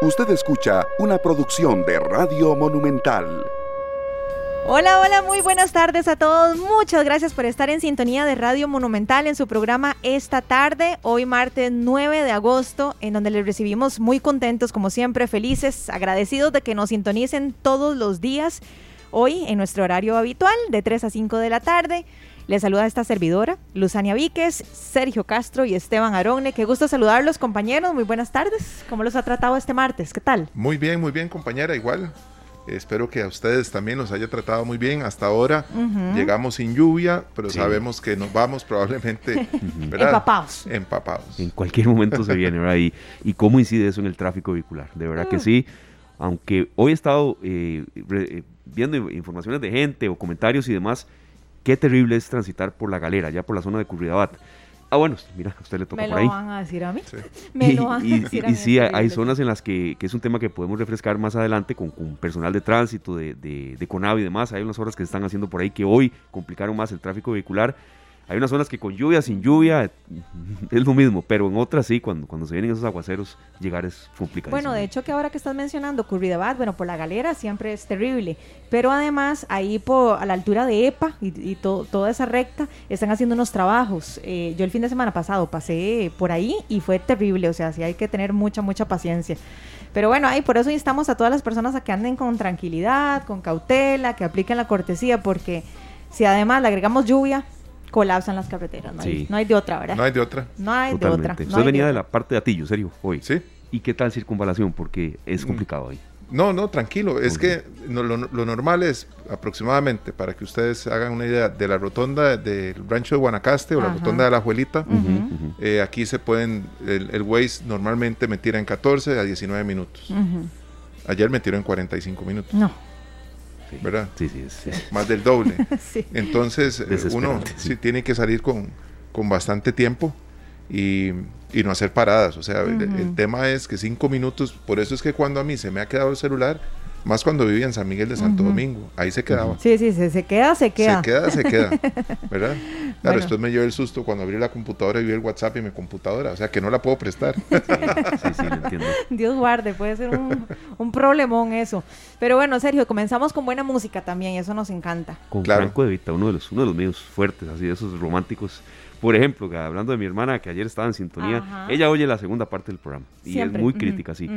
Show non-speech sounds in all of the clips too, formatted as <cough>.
Usted escucha una producción de Radio Monumental. Hola, hola, muy buenas tardes a todos. Muchas gracias por estar en sintonía de Radio Monumental en su programa esta tarde, hoy martes 9 de agosto, en donde les recibimos muy contentos, como siempre, felices, agradecidos de que nos sintonicen todos los días, hoy en nuestro horario habitual, de 3 a 5 de la tarde. Les saluda esta servidora, Luzania Víquez, Sergio Castro y Esteban Aronne. Qué gusto saludarlos, compañeros. Muy buenas tardes. ¿Cómo los ha tratado este martes? ¿Qué tal? Muy bien, muy bien, compañera. Igual, Espero que a ustedes también los haya tratado muy bien. Hasta ahora llegamos sin lluvia, pero sabemos que nos vamos probablemente <laughs> empapados. Empapados. En cualquier momento se viene, ¿verdad? Y, cómo incide eso en el tráfico vehicular. De verdad que mm. sí. Aunque hoy he estado eh, eh, viendo informaciones de gente o comentarios y demás, qué terrible es transitar por la galera, ya por la zona de Curridabat. Ah, bueno, mira, a usted le toca por ahí. ¿Me lo van a decir a mí? Sí. <laughs> Me lo van a decir a mí. Y sí, hay, zonas en las que, que, es un tema que podemos refrescar más adelante con, con personal de tránsito, de, de, de CONAVI y demás. Hay unas horas que se están haciendo por ahí que hoy complicaron más el tráfico vehicular hay unas zonas que con lluvia, sin lluvia, <laughs> es lo mismo, pero en otras sí, cuando, cuando se vienen esos aguaceros, llegar es complicado. Bueno, de hecho que ahora que estás mencionando Curridabat, bueno, por la galera siempre es terrible, pero además ahí por, a la altura de EPA y, toda esa recta están haciendo unos trabajos. Eh, yo el fin de semana pasado pasé por ahí y fue terrible, o sea, sí hay que tener mucha, mucha paciencia. Pero bueno, ahí por eso instamos a todas las personas a que anden con tranquilidad, con cautela, que apliquen la cortesía, porque si además le agregamos lluvia, colapsan las carreteras. No, hay, no hay de otra, ¿verdad? No hay de otra. No hay de otra. Usted venía de, la parte de Atillo, serio, hoy. Sí. ¿Y qué tal circunvalación? Porque es mm. complicado ahí. No, no, tranquilo. Es que lo, normal es aproximadamente, para que ustedes hagan una idea, de la rotonda del rancho de Guanacaste o la rotonda de la Juelita, eh, aquí se pueden, el, el Waze normalmente me tira en 14 a 19 minutos. Ayer me tiró en 45 minutos. No. ¿Verdad? Sí, sí, sí. Más del doble. <laughs> Entonces, eh, uno sí tiene que salir con, con bastante tiempo y, y, no hacer paradas. O sea, el, tema es que cinco minutos, por eso es que cuando a mí se me ha quedado el celular, más cuando vivía en San Miguel de Santo Domingo, ahí se quedaba. Sí, sí, se, se, queda, se queda. Se queda, se queda, <laughs> ¿verdad? Claro, después me llevé el susto cuando abrí la computadora y vi el WhatsApp y mi computadora, o sea que no la puedo prestar. <laughs> Sí, sí, lo entiendo. Dios guarde, puede ser un, un, problemón eso. Pero bueno, Sergio, comenzamos con buena música también y eso nos encanta. Con Franco de Vita, uno de los, uno de los medios fuertes, así de esos románticos. Por ejemplo, hablando de mi hermana que ayer estaba en sintonía, ella oye la segunda parte del programa y es muy crítica, sí.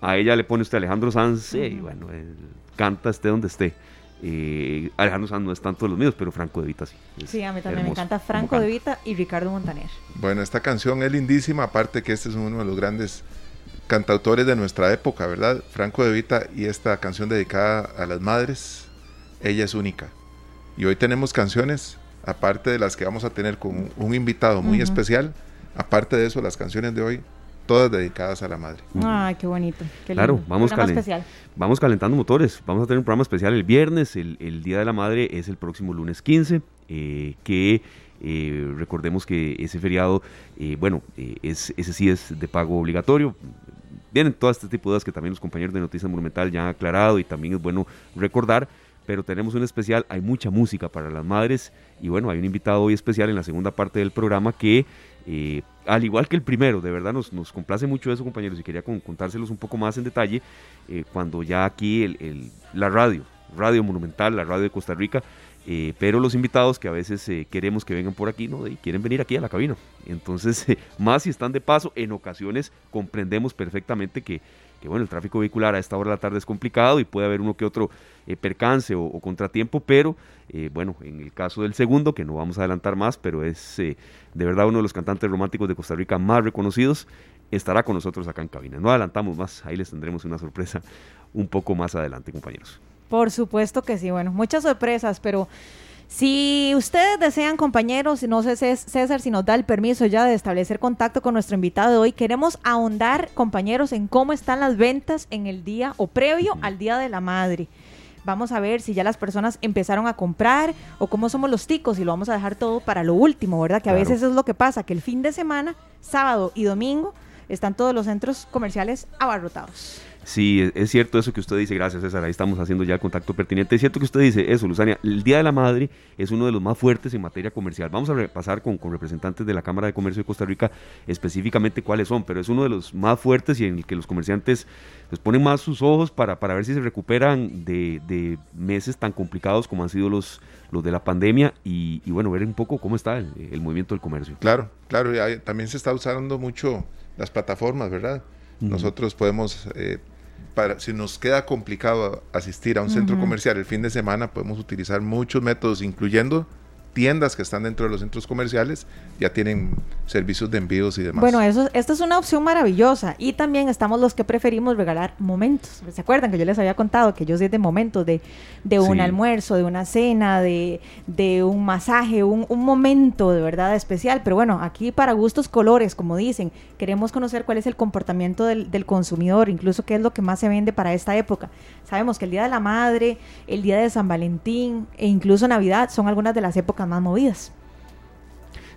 A ella le pone usted Alejandro Sanz y bueno, canta esté donde esté. Eh, Alejandro Sanz no es tanto de los míos, pero Franco de Vita sí. Sí, a mí también me encanta Franco de Vita y Ricardo Montaner. Bueno, esta canción es lindísima, aparte que este es uno de los grandes cantautores de nuestra época, ¿verdad? Franco de Vita y esta canción dedicada a las madres, ella es única. Y hoy tenemos canciones, aparte de las que vamos a tener con un invitado muy especial, aparte de eso, las canciones de hoy todas dedicadas a la madre. Ay, qué bonito. claro, vamos, vamos calentando motores. Vamos a tener un programa especial el viernes. El, Día de la Madre es el próximo lunes 15, eh, que eh, recordemos que ese feriado, eh, bueno, es, ese sí es de pago obligatorio. Vienen todo este tipo de dudas que también los compañeros de Noticias Monumental ya han aclarado y también es bueno recordar pero tenemos un especial, hay mucha música para las madres y bueno, hay un invitado hoy especial en la segunda parte del programa que eh, al igual que el primero, de verdad nos, nos complace mucho eso, compañeros, y quería contárselos un poco más en detalle eh, cuando ya aquí el, la radio, Radio Monumental, la radio de Costa Rica, eh, pero los invitados que a veces queremos que vengan por aquí, ¿no? Y quieren venir aquí a la cabina. Entonces, <laughs> más si están de paso, en ocasiones comprendemos perfectamente que, que bueno, el tráfico vehicular a esta hora de la tarde es complicado y puede haber uno que otro eh, percance o, contratiempo, pero eh, bueno, en el caso del segundo, que no vamos a adelantar más, pero es eh, de verdad uno de los cantantes románticos de Costa Rica más reconocidos, estará con nosotros acá en cabina. No adelantamos más, ahí les tendremos una sorpresa un poco más adelante, compañeros. Por supuesto que sí, bueno, muchas sorpresas, pero... Si ustedes desean, compañeros, no sé César si nos da el permiso ya de establecer contacto con nuestro invitado de hoy, queremos ahondar, compañeros, en cómo están las ventas en el día o previo al Día de la Madre. Vamos a ver si ya las personas empezaron a comprar o cómo somos los ticos y lo vamos a dejar todo para lo último, ¿verdad? Que a veces es lo que pasa, que el fin de semana, sábado y domingo, están todos los centros comerciales abarrotados. Sí, es cierto eso que usted dice, gracias César, ahí estamos haciendo ya el contacto pertinente. Es cierto que usted dice eso, Luzania, el Día de la Madre es uno de los más fuertes en materia comercial. Vamos a repasar con, con representantes de la Cámara de Comercio de Costa Rica específicamente cuáles son, pero es uno de los más fuertes y en el que los comerciantes pues, ponen más sus ojos para, para ver si se recuperan de, de meses tan complicados como han sido los, los de la pandemia y, bueno, ver un poco cómo está el, movimiento del comercio. Claro, claro, y también se está usando mucho las plataformas, ¿verdad? Nosotros podemos eh, si nos queda complicado asistir a un centro comercial el fin de semana, podemos utilizar muchos métodos, incluyendo tiendas que están dentro de los centros comerciales ya tienen servicios de envíos y demás. Bueno, eso, esta es una opción maravillosa. Y también estamos los que preferimos regalar momentos. ¿Se acuerdan que yo les había contado que yo soy de momentos, de, de un almuerzo, de una cena, de, de un masaje, un, un, momento de verdad especial? Pero bueno, aquí para gustos colores, como dicen, queremos conocer cuál es el comportamiento del, del consumidor, incluso qué es lo que más se vende para esta época. Sabemos que el Día de la Madre, el Día de San Valentín e incluso Navidad son algunas de las épocas más movidas.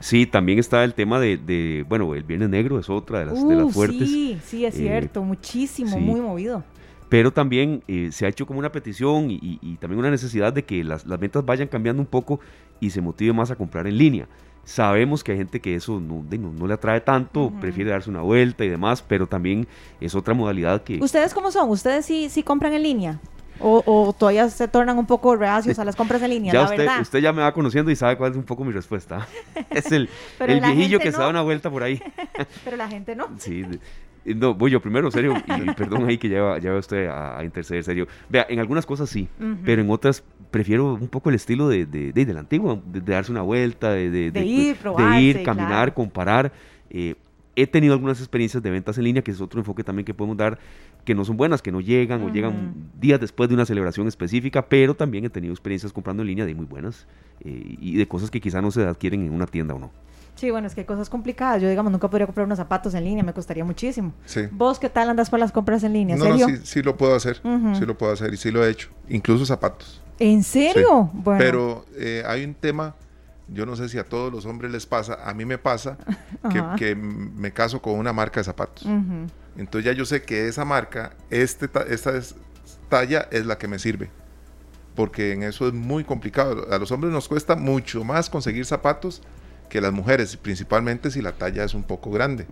Sí, también está el tema de, bueno, el Viernes Negro es otra de las, de las uh, fuertes. Sí, sí, es cierto, eh, muchísimo, muy movido. Pero también eh, se ha hecho como una petición y, también una necesidad de que las, ventas vayan cambiando un poco y se motive más a comprar en línea. Sabemos que hay gente que eso no, no, le atrae tanto, prefiere darse una vuelta y demás, pero también es otra modalidad que... ¿Ustedes cómo son? ¿Ustedes sí, sí compran en línea? O, todavía se tornan un poco reacios a las compras en línea, ya usted, verdad. Usted ya me va conociendo y sabe cuál es un poco mi respuesta. <laughs> Es el, el viejillo que se da una vuelta por ahí. <laughs> Pero la gente no. <laughs> Sí. No, voy yo primero, serio, y, perdón ahí que ya, ya usted a, interceder, serio. Vea, en algunas cosas sí, pero en otras prefiero un poco el estilo de, de, de, la de, darse una vuelta, de, ir, de ir, caminar, comparar. Eh, he tenido algunas experiencias de ventas en línea, que es otro enfoque también que podemos dar, que no son buenas, que no llegan o llegan días después de una celebración específica, pero también he tenido experiencias comprando en línea de muy buenas eh, y de cosas que quizá no se adquieren en una tienda o no. Sí, bueno, es que hay cosas complicadas. Yo, digamos, nunca podría comprar unos zapatos en línea, me costaría muchísimo. Sí. ¿Vos qué tal andas por las compras en línea? No, no, sí, sí lo puedo hacer, sí lo puedo hacer y sí lo he hecho, incluso zapatos. ¿En serio? Bueno. Pero eh, hay un tema yo no sé si a todos los hombres les pasa, a mí me pasa <laughs> que, me caso con una marca de zapatos. Entonces ya yo sé que esa marca, este, esta talla es la que me sirve. Porque en eso es muy complicado. A los hombres nos cuesta mucho más conseguir zapatos que las mujeres, principalmente si la talla es un poco grande.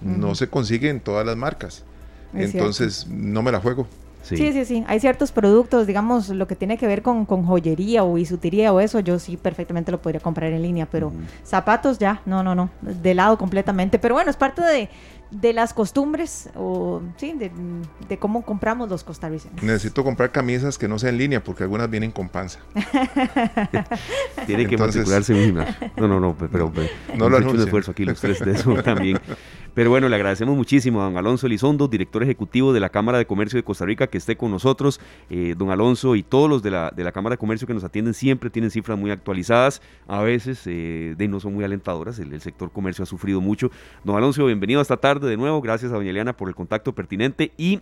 No se consigue en todas las marcas. Entonces no me la juego. Sí. sí, sí, Hay ciertos productos, digamos, lo que tiene que ver con, joyería o bisutería o eso, yo sí perfectamente lo podría comprar en línea, pero zapatos ya, no, no, no, de lado completamente. Pero bueno, es parte de, de las costumbres o sí, de, cómo compramos los costarricenses. Necesito comprar camisas que no sean en línea porque algunas vienen con panza. <laughs> Tiene que matricularse en un gimnasio. No, no, no, pero, no lo hecho un esfuerzo aquí los tres de eso también. <laughs> Pero bueno, le agradecemos muchísimo a don Alonso Elizondo, director ejecutivo de la Cámara de Comercio de Costa Rica, que esté con nosotros. Eh, don Alonso y todos los de la, de la Cámara de Comercio que nos atienden siempre tienen cifras muy actualizadas. A veces eh, de no son muy alentadoras. El, el sector comercio ha sufrido mucho. Don Alonso, bienvenido esta tarde de nuevo. Gracias a doña Eliana por el contacto pertinente y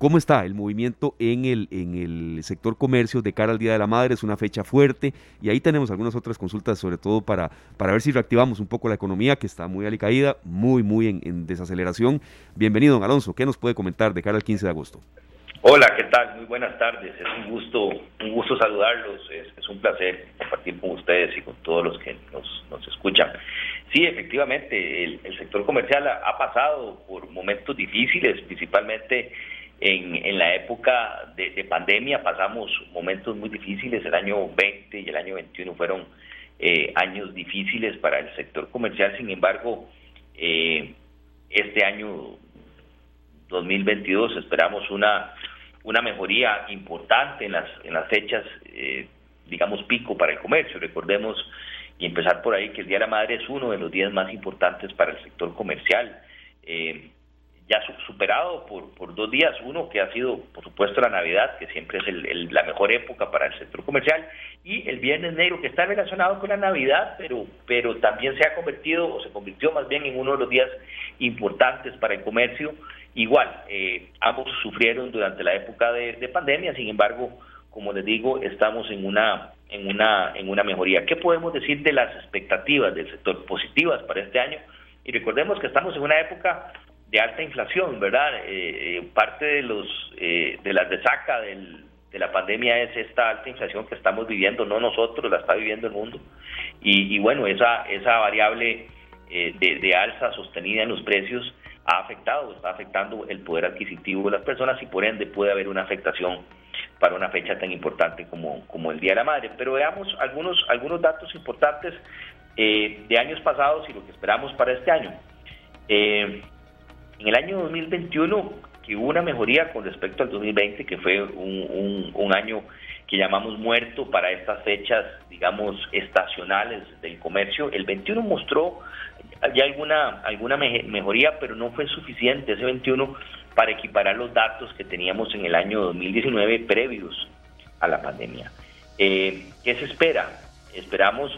¿Cómo está el movimiento en el, en el sector comercio de cara al Día de la Madre? Es una fecha fuerte y ahí tenemos algunas otras consultas, sobre todo para, para ver si reactivamos un poco la economía que está muy alicaída, muy, muy en, desaceleración. Bienvenido, don Alonso. ¿Qué nos puede comentar de cara al 15 de agosto? Hola, ¿qué tal? Muy buenas tardes. Es un gusto, un gusto saludarlos. Es, un placer compartir con ustedes y con todos los que nos, nos escuchan. Sí, efectivamente, el, sector comercial ha, pasado por momentos difíciles, principalmente en, en la época de, pandemia pasamos momentos muy difíciles, el año 20 y el año 21 fueron eh, años difíciles para el sector comercial, sin embargo, eh, este año 2022 esperamos una, una mejoría importante en las, en las fechas, eh, digamos, pico para el comercio. Recordemos y empezar por ahí que el Día de la Madre es uno de los días más importantes para el sector comercial. Eh, ya superado por, por dos días, uno que ha sido, por supuesto, la Navidad, que siempre es la mejor época para el sector comercial, y el Viernes Negro, que está relacionado con la Navidad, pero, pero también se ha convertido, o se convirtió más bien en uno de los días importantes para el comercio. Igual, eh, ambos sufrieron durante la época de, de pandemia, sin embargo, como les digo, estamos en una en una, en una mejoría. ¿Qué podemos decir de las expectativas del sector positivas para este año? Y recordemos que estamos en una época de alta inflación, ¿verdad? Eh, eh, parte de los de la resaca de la pandemia es esta alta inflación que estamos viviendo, no nosotros, la está viviendo el mundo. Y, bueno, esa, esa variable de, de, alza sostenida en los precios ha afectado, está afectando el poder adquisitivo de las personas y por ende puede haber una afectación para una fecha tan importante como, como el Día de la Madre. Pero veamos algunos, algunos datos importantes eh, de años pasados y lo que esperamos para este año. Eh, en el año 2021, que hubo una mejoría con respecto al 2020, que fue un, año que llamamos muerto para estas fechas, digamos, estacionales del comercio, el 21 mostró ya alguna, alguna mejoría, pero no fue suficiente ese 21 para equiparar los datos que teníamos en el año 2019 previos a la pandemia. Eh, ¿Qué se espera? Esperamos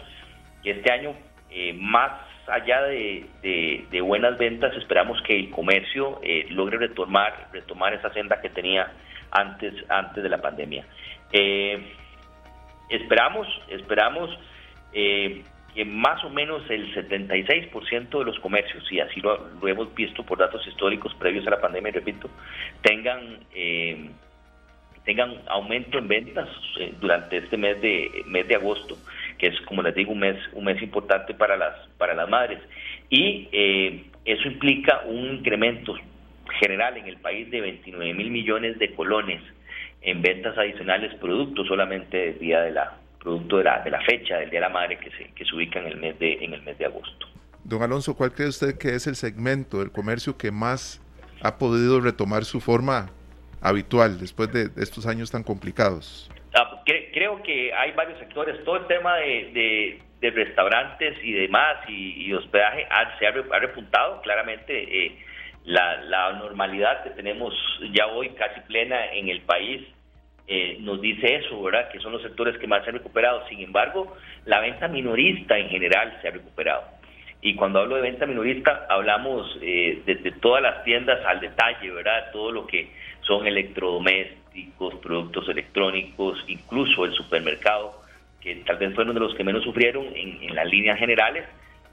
que este año, eh, más allá de, buenas ventas, esperamos que el comercio eh, logre retomar, retomar esa senda que tenía antes, antes de la pandemia. esperamos, esperamos que más o menos el 76% de los comercios, y así lo, hemos visto por datos históricos previos a la pandemia, repito, tengan eh, tengan aumento en ventas eh, durante este mes de mes de agosto, que es como les digo un mes un mes importante para las para las madres y eh, eso implica un incremento general en el país de 29 mil millones de colones en ventas adicionales producto solamente del día de la producto de la, de la fecha del Día de la Madre que se, que se ubica en el, mes de, en el mes de agosto. Don Alonso, ¿cuál cree usted que es el segmento del comercio que más ha podido retomar su forma habitual después de, estos años tan complicados? Ah, creo que hay varios sectores. Todo el tema de, de, restaurantes y demás y, hospedaje se ha, repuntado claramente. Eh, la, normalidad que tenemos ya hoy casi plena en el país eh, nos dice eso, ¿verdad? Que son los sectores que más se han recuperado. Sin embargo, la venta minorista en general se ha recuperado. Y cuando hablo de venta minorista, hablamos eh, todas las tiendas al detalle, ¿verdad? Todo lo que son electrodomésticos, productos electrónicos, incluso el supermercado, que tal vez fueron de los que menos sufrieron en, las líneas generales,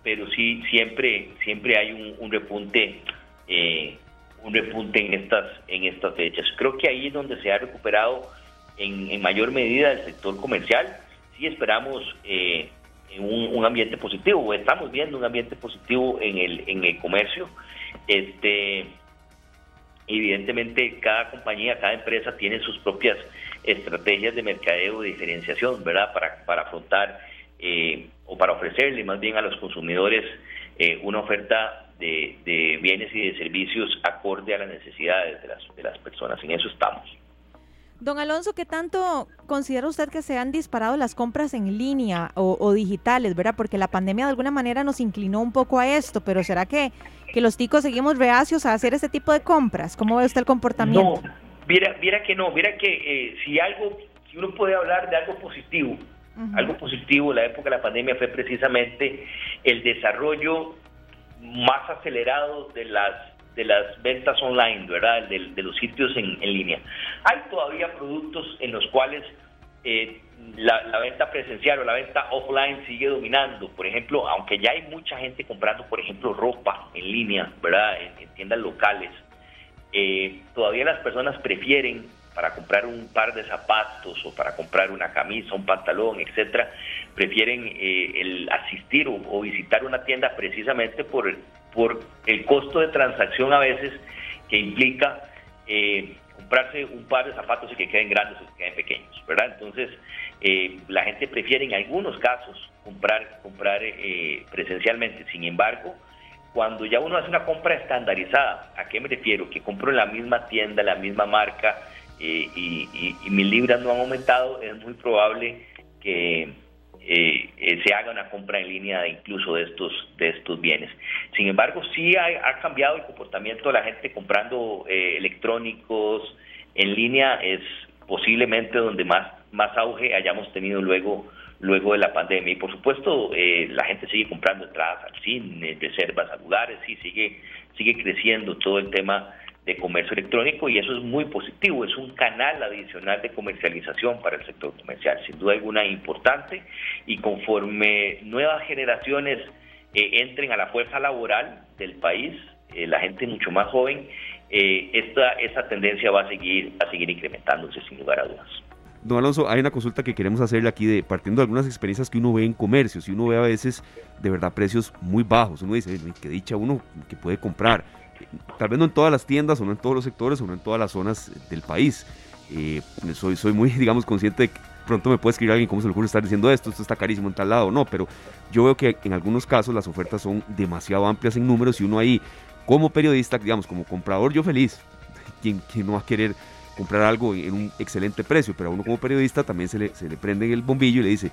pero sí siempre, siempre hay un, repunte. Eh, un repunte en estas en estas fechas. Creo que ahí es donde se ha recuperado en, mayor medida el sector comercial. Sí esperamos eh, un, ambiente positivo, o estamos viendo un ambiente positivo en el, en el comercio. Este, evidentemente, cada compañía, cada empresa tiene sus propias estrategias de mercadeo, de diferenciación, ¿verdad? Para, para afrontar eh, o para ofrecerle más bien a los consumidores eh, una oferta de, de, bienes y de servicios acorde a las necesidades de las, de las personas. En eso estamos. Don Alonso, ¿qué tanto considera usted que se han disparado las compras en línea o, digitales, verdad? Porque la pandemia de alguna manera nos inclinó un poco a esto, pero ¿será que, que los ticos seguimos reacios a hacer ese tipo de compras? ¿Cómo ve usted el comportamiento? No, mira, mira que no, mira que eh, si algo, si uno puede hablar de algo positivo, algo positivo en la época de la pandemia fue precisamente el desarrollo más acelerado de las de las ventas online, ¿verdad? De, los sitios en, línea. Hay todavía productos en los cuales eh, la, venta presencial o la venta offline sigue dominando. Por ejemplo, aunque ya hay mucha gente comprando, por ejemplo, ropa en línea, ¿verdad? En, tiendas locales, eh, todavía las personas prefieren para comprar un par de zapatos o para comprar una camisa, un pantalón, etcétera, prefieren eh, el asistir o, visitar una tienda precisamente por, por el costo de transacción a veces que implica eh, comprarse un par de zapatos y que queden grandes o que queden pequeños, ¿verdad? Entonces, eh, la gente prefiere en algunos casos comprar, comprar presencialmente. Sin embargo, cuando ya uno hace una compra estandarizada, ¿a qué me refiero? Que compro en la misma tienda, la misma marca, y, y, mis libras no han aumentado, es muy probable que eh, eh, se haga una compra en línea incluso de estos de estos bienes. Sin embargo, sí ha, cambiado el comportamiento de la gente comprando eh, electrónicos en línea, es posiblemente donde más, más auge hayamos tenido luego luego de la pandemia. Y por supuesto, la gente sigue comprando entradas al cine, reservas a lugares, sí, sigue, sigue creciendo todo el tema de comercio electrónico y eso es muy positivo, es un canal adicional de comercialización para el sector comercial, sin duda alguna importante y conforme nuevas generaciones eh, entren a la fuerza laboral del país, la gente mucho más joven, esta, esta tendencia va a seguir, a seguir incrementándose sin lugar a dudas. Don Alonso, hay una consulta que queremos hacerle aquí de partiendo de algunas experiencias que uno ve en comercios y uno ve a veces de verdad precios muy bajos. Uno dice, que dicha uno que puede comprar. Tal vez no en todas las tiendas o no en todos los sectores o no en todas las zonas del país. Eh, soy, soy muy, <laughs> digamos, consciente de que pronto me puede escribir alguien cómo se le ocurre estar diciendo esto, esto está carísimo en tal lado, no, pero yo veo que en algunos casos las ofertas son demasiado amplias en números y uno ahí, como periodista, digamos, como comprador, yo feliz, <laughs> quien, no va a querer comprar algo en un excelente precio, pero a uno como periodista también se le, se le prende el bombillo y le dice,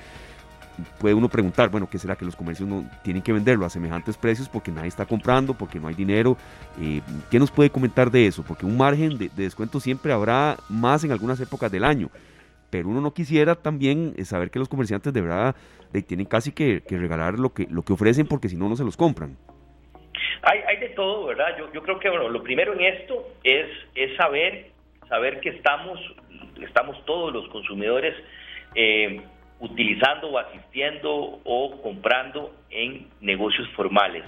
puede uno preguntar, bueno, ¿qué será que los comercios no tienen que venderlo a semejantes precios porque nadie está comprando, porque no hay dinero? Eh, ¿Qué nos puede comentar de eso? Porque un margen de, descuento siempre habrá más en algunas épocas del año, pero uno no quisiera también eh, saber que los comerciantes de verdad tienen casi que, regalar lo que, lo que ofrecen porque si no, no se los compran. Hay, hay de todo, ¿verdad? Yo, yo creo que bueno, lo primero en esto es, es saber, saber que estamos, estamos todos los consumidores eh, utilizando o asistiendo o comprando en negocios formales.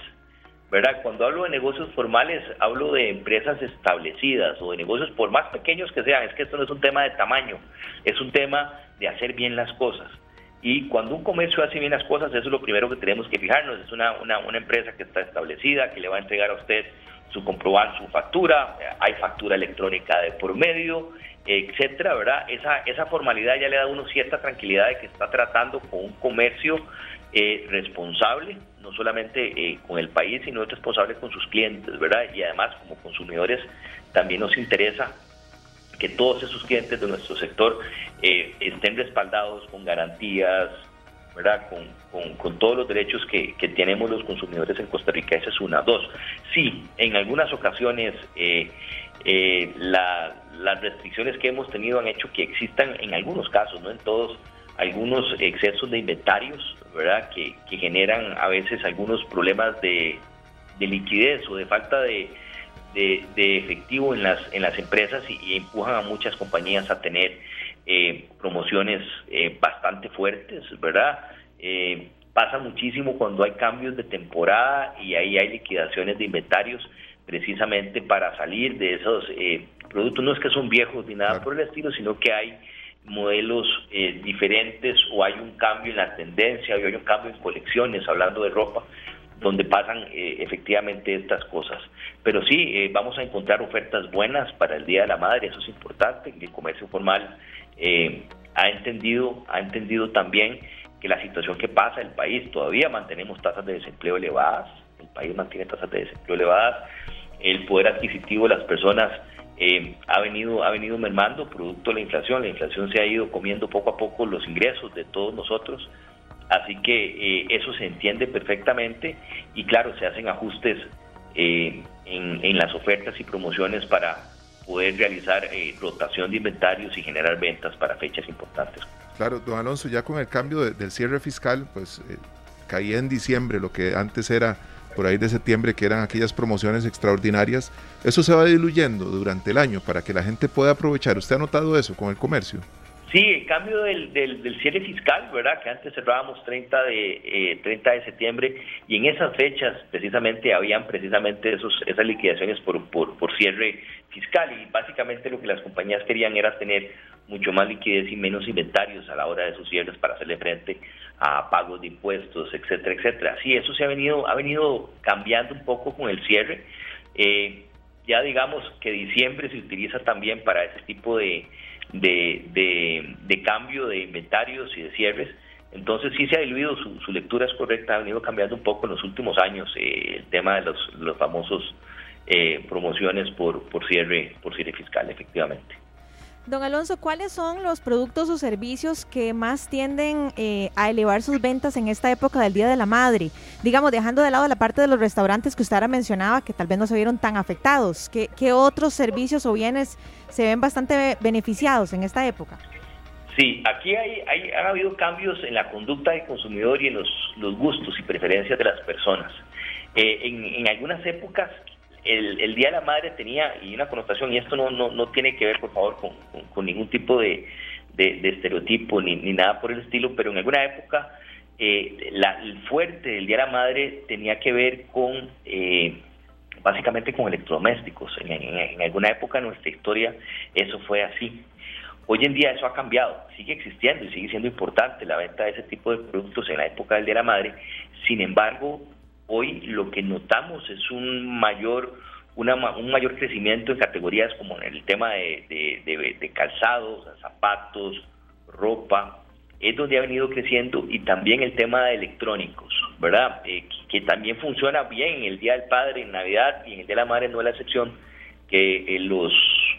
¿verdad? Cuando hablo de negocios formales, hablo de empresas establecidas o de negocios, por más pequeños que sean, es que esto no es un tema de tamaño, es un tema de hacer bien las cosas. Y cuando un comercio hace bien las cosas, eso es lo primero que tenemos que fijarnos. Es una, una, una empresa que está establecida, que le va a entregar a usted su comprobar su factura, hay factura electrónica de por medio, etcétera, ¿verdad? Esa, esa formalidad ya le da a uno cierta tranquilidad de que está tratando con un comercio eh, responsable, no solamente eh, con el país, sino responsable con sus clientes, ¿verdad? Y además, como consumidores, también nos interesa que todos esos clientes de nuestro sector eh, estén respaldados con garantías, ¿verdad? Con, con, todos los derechos que, que, tenemos los consumidores en Costa Rica. Esa es una. Dos, sí, en algunas ocasiones eh, las restricciones que hemos tenido han hecho que existan, en algunos casos, no en todos, algunos excesos de inventarios, ¿verdad? Que, generan a veces algunos problemas de, de liquidez o de falta de, de, efectivo en las, en las empresas y, empujan a muchas compañías a tener eh, promociones eh, bastante fuertes, ¿verdad? Eh, pasa muchísimo cuando hay cambios de temporada y ahí hay liquidaciones de inventarios precisamente para salir de esos productos. No es que son viejos ni nada por el estilo, sino que hay modelos diferentes o hay un cambio en la tendencia o hay un cambio en colecciones, hablando de ropa, donde pasan eh, efectivamente estas cosas. Pero sí, eh, vamos a encontrar ofertas buenas para el Día de la Madre, eso es importante. El comercio formal eh, ha entendido, ha entendido también que la situación que pasa en el país, todavía mantenemos tasas de desempleo elevadas, el país mantiene tasas de desempleo elevadas, el poder adquisitivo de las personas ha venido ha venido mermando producto de la inflación, la inflación se ha ido comiendo poco a poco los ingresos de todos nosotros, Así que eh, eso se entiende perfectamente y claro, se hacen ajustes eh, en, las ofertas y promociones para poder realizar eh, rotación de inventarios y generar ventas para fechas importantes. Claro, don Alonso, ya con el cambio del cierre fiscal, pues caía en diciembre lo que antes era por ahí de septiembre, que eran aquellas promociones extraordinarias, eso se va diluyendo durante el año para que la gente pueda aprovechar. ¿Usted ha notado eso con el comercio? Sí, el cambio del, del, cierre fiscal, ¿verdad? Que antes cerrábamos 30 de, eh, 30 de septiembre y en esas fechas precisamente habían precisamente esos, esas liquidaciones por, por, por cierre fiscal y básicamente lo que las compañías querían era tener mucho más liquidez y menos inventarios a la hora de sus cierres para hacerle frente a pagos de impuestos, etcétera, etcétera. Sí, eso se ha venido, ha venido cambiando un poco con el cierre. Eh, ya digamos que diciembre se utiliza también para ese tipo de de, de, cambio de inventarios y de cierres. Entonces sí se ha diluido, su, lectura es correcta, ha venido cambiando un poco en los últimos años eh, el tema de los, los famosos eh, promociones por, por, cierre, por cierre fiscal, efectivamente. Don Alonso, ¿cuáles son los productos o servicios que más tienden eh, a elevar sus ventas en esta época del Día de la Madre? Digamos, dejando de lado la parte de los restaurantes que usted ahora mencionaba, que tal vez no se vieron tan afectados. ¿Qué, otros servicios o bienes se ven bastante beneficiados en esta época? Sí, aquí hay, hay, ha habido cambios en la conducta del consumidor y en los, gustos y preferencias de las personas. Eh, en algunas épocas el, Día de la Madre tenía y una connotación, y esto no, no, no tiene que ver, por favor, con, con, ningún tipo de, de, estereotipo ni, ni, nada por el estilo, pero en alguna época eh, la, el fuerte del Día de la Madre tenía que ver con eh, básicamente con electrodomésticos. En, alguna época de nuestra historia eso fue así. Hoy en día eso ha cambiado, sigue existiendo y sigue siendo importante la venta de ese tipo de productos en la época del Día de la Madre. Sin embargo, hoy lo que notamos es un mayor un mayor crecimiento en categorías como en el tema de, calzados, zapatos, ropa, es donde ha venido creciendo y también el tema de electrónicos, ¿verdad? Eh, que, también funciona bien en el Día del Padre, en Navidad y en el Día de la Madre no es la excepción, que eh, los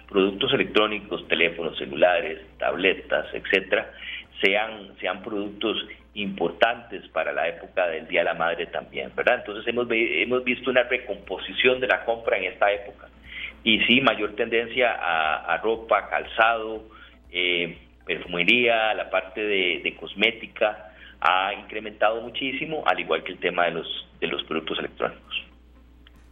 productos electrónicos, teléfonos celulares, tabletas, etcétera, sean, sean productos importantes para la época del Día de la Madre también, ¿verdad? Entonces hemos, hemos visto una recomposición de la compra en esta época y sí, mayor tendencia a, ropa, calzado, eh, perfumería, la parte de, de, cosmética ha incrementado muchísimo, al igual que el tema de los, de los productos electrónicos.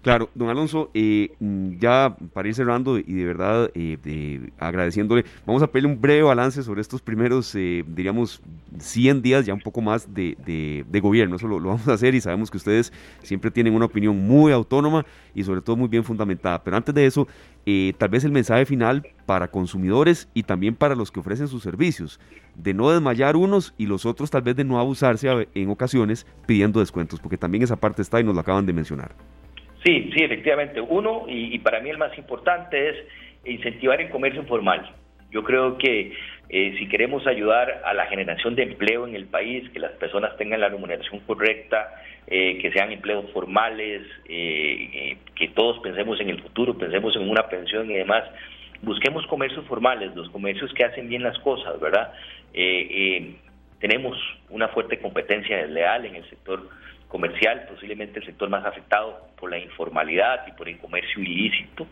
Claro, don Alonso, eh, mm, ya para ir cerrando y de verdad eh, agradeciéndole, vamos a pedirle un breve balance sobre estos primeros, eh, diríamos, 100 días, ya un poco más de, gobierno. Eso lo, vamos a hacer y sabemos que ustedes siempre tienen una opinión muy autónoma y sobre todo muy bien fundamentada. Pero antes de eso, tal vez el mensaje final para consumidores y también para los que ofrecen sus servicios, de no desmayar unos y los otros tal vez de no abusarse en ocasiones pidiendo descuentos, porque también esa parte está y nos lo acaban de mencionar. Sí, sí, efectivamente. Uno, y, para mí el más importante es incentivar el comercio informal. Yo creo que eh, si queremos ayudar a la generación de empleo en el país, que las personas tengan la remuneración correcta, eh, que sean empleos formales, eh, que todos pensemos en el futuro, pensemos en una pensión y demás, busquemos comercios formales, los comercios que hacen bien las cosas, ¿verdad? tenemos una fuerte competencia desleal en el sector comercial, posiblemente el sector más afectado por la informalidad y por el comercio ilícito,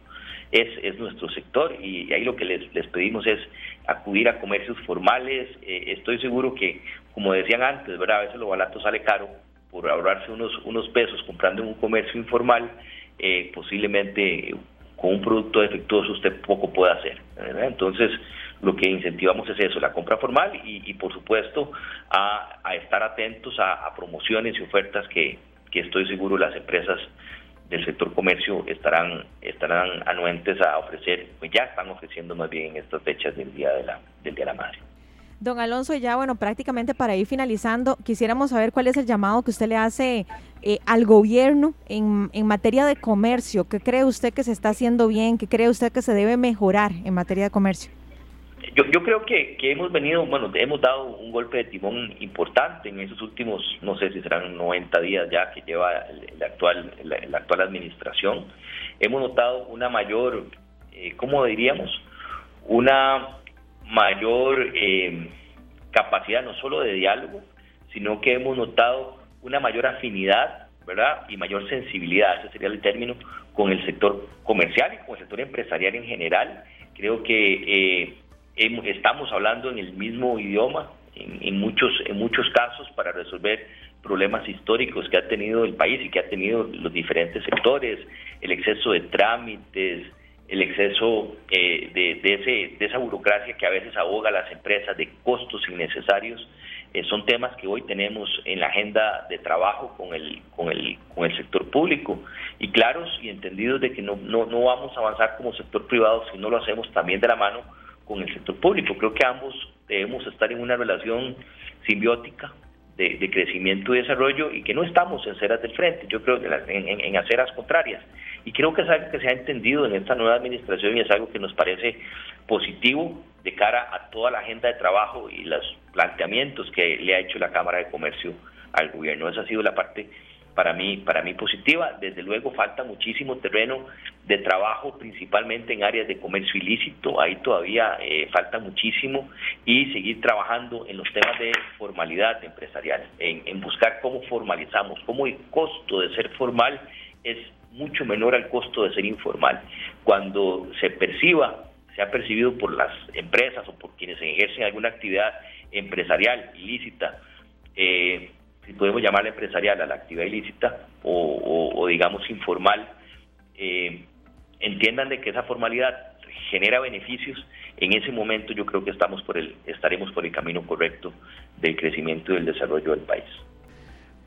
es, es nuestro sector y ahí lo que les, les pedimos es acudir a comercios formales. Eh, estoy seguro que, como decían antes, ¿verdad? a veces lo barato sale caro por ahorrarse unos, unos pesos comprando en un comercio informal, eh, posiblemente con un producto defectuoso usted poco puede hacer. Entonces, lo que incentivamos es eso, la compra formal y, por supuesto a, estar atentos a, promociones y ofertas que, estoy seguro las empresas del sector comercio estarán estarán anuentes a ofrecer, pues ya están ofreciendo más bien en estas fechas del día de la del día de la madre. Don Alonso, ya bueno, prácticamente para ir finalizando, quisiéramos saber cuál es el llamado que usted le hace eh, al gobierno en, en materia de comercio. ¿Qué cree usted que se está haciendo bien? ¿Qué cree usted que se debe mejorar en materia de comercio? Yo, yo creo que, que hemos venido, bueno, hemos dado un golpe de timón importante en esos últimos, no sé si serán 90 días ya que lleva el, actual, la, actual administración. Hemos notado una mayor, eh, ¿cómo diríamos? Una mayor eh, capacidad no solo de diálogo, sino que hemos notado una mayor afinidad, ¿verdad? Y mayor sensibilidad, ese sería el término, con el sector comercial y con el sector empresarial en general. Creo que eh, estamos hablando en el mismo idioma en, muchos, en muchos casos para resolver problemas históricos que ha tenido el país y que ha tenido los diferentes sectores, el exceso de trámites, el exceso eh, de, ese, de esa burocracia que a veces ahoga a las empresas, de costos innecesarios, eh, son temas que hoy tenemos en la agenda de trabajo con el, con el, con el sector público. Y claros y entendidos de que no, no, no vamos a avanzar como sector privado si no lo hacemos también de la mano con el sector público. Creo que ambos debemos estar en una relación simbiótica de, crecimiento y desarrollo y que no estamos en ceras del frente, yo creo que en, en, aceras contrarias. Y creo que es algo que se ha entendido en esta nueva administración y es algo que nos parece positivo de cara a toda la agenda de trabajo y los planteamientos que le ha hecho la Cámara de Comercio al gobierno. Esa ha sido la parte para mí, para mí positiva. Desde luego falta muchísimo terreno de trabajo, principalmente en áreas de comercio ilícito, ahí todavía eh, falta muchísimo, y seguir trabajando en los temas de formalidad empresarial, en, en buscar cómo formalizamos, cómo el costo de ser formal es mucho menor al costo de ser informal. Cuando se perciba, se ha percibido por las empresas o por quienes ejercen alguna actividad empresarial ilícita, eh, si podemos llamarla empresarial, a la actividad ilícita o, digamos informal, eh, entiendan de que esa formalidad genera beneficios, en ese momento yo creo que estamos por el, estaremos por el camino correcto del crecimiento y del desarrollo del país.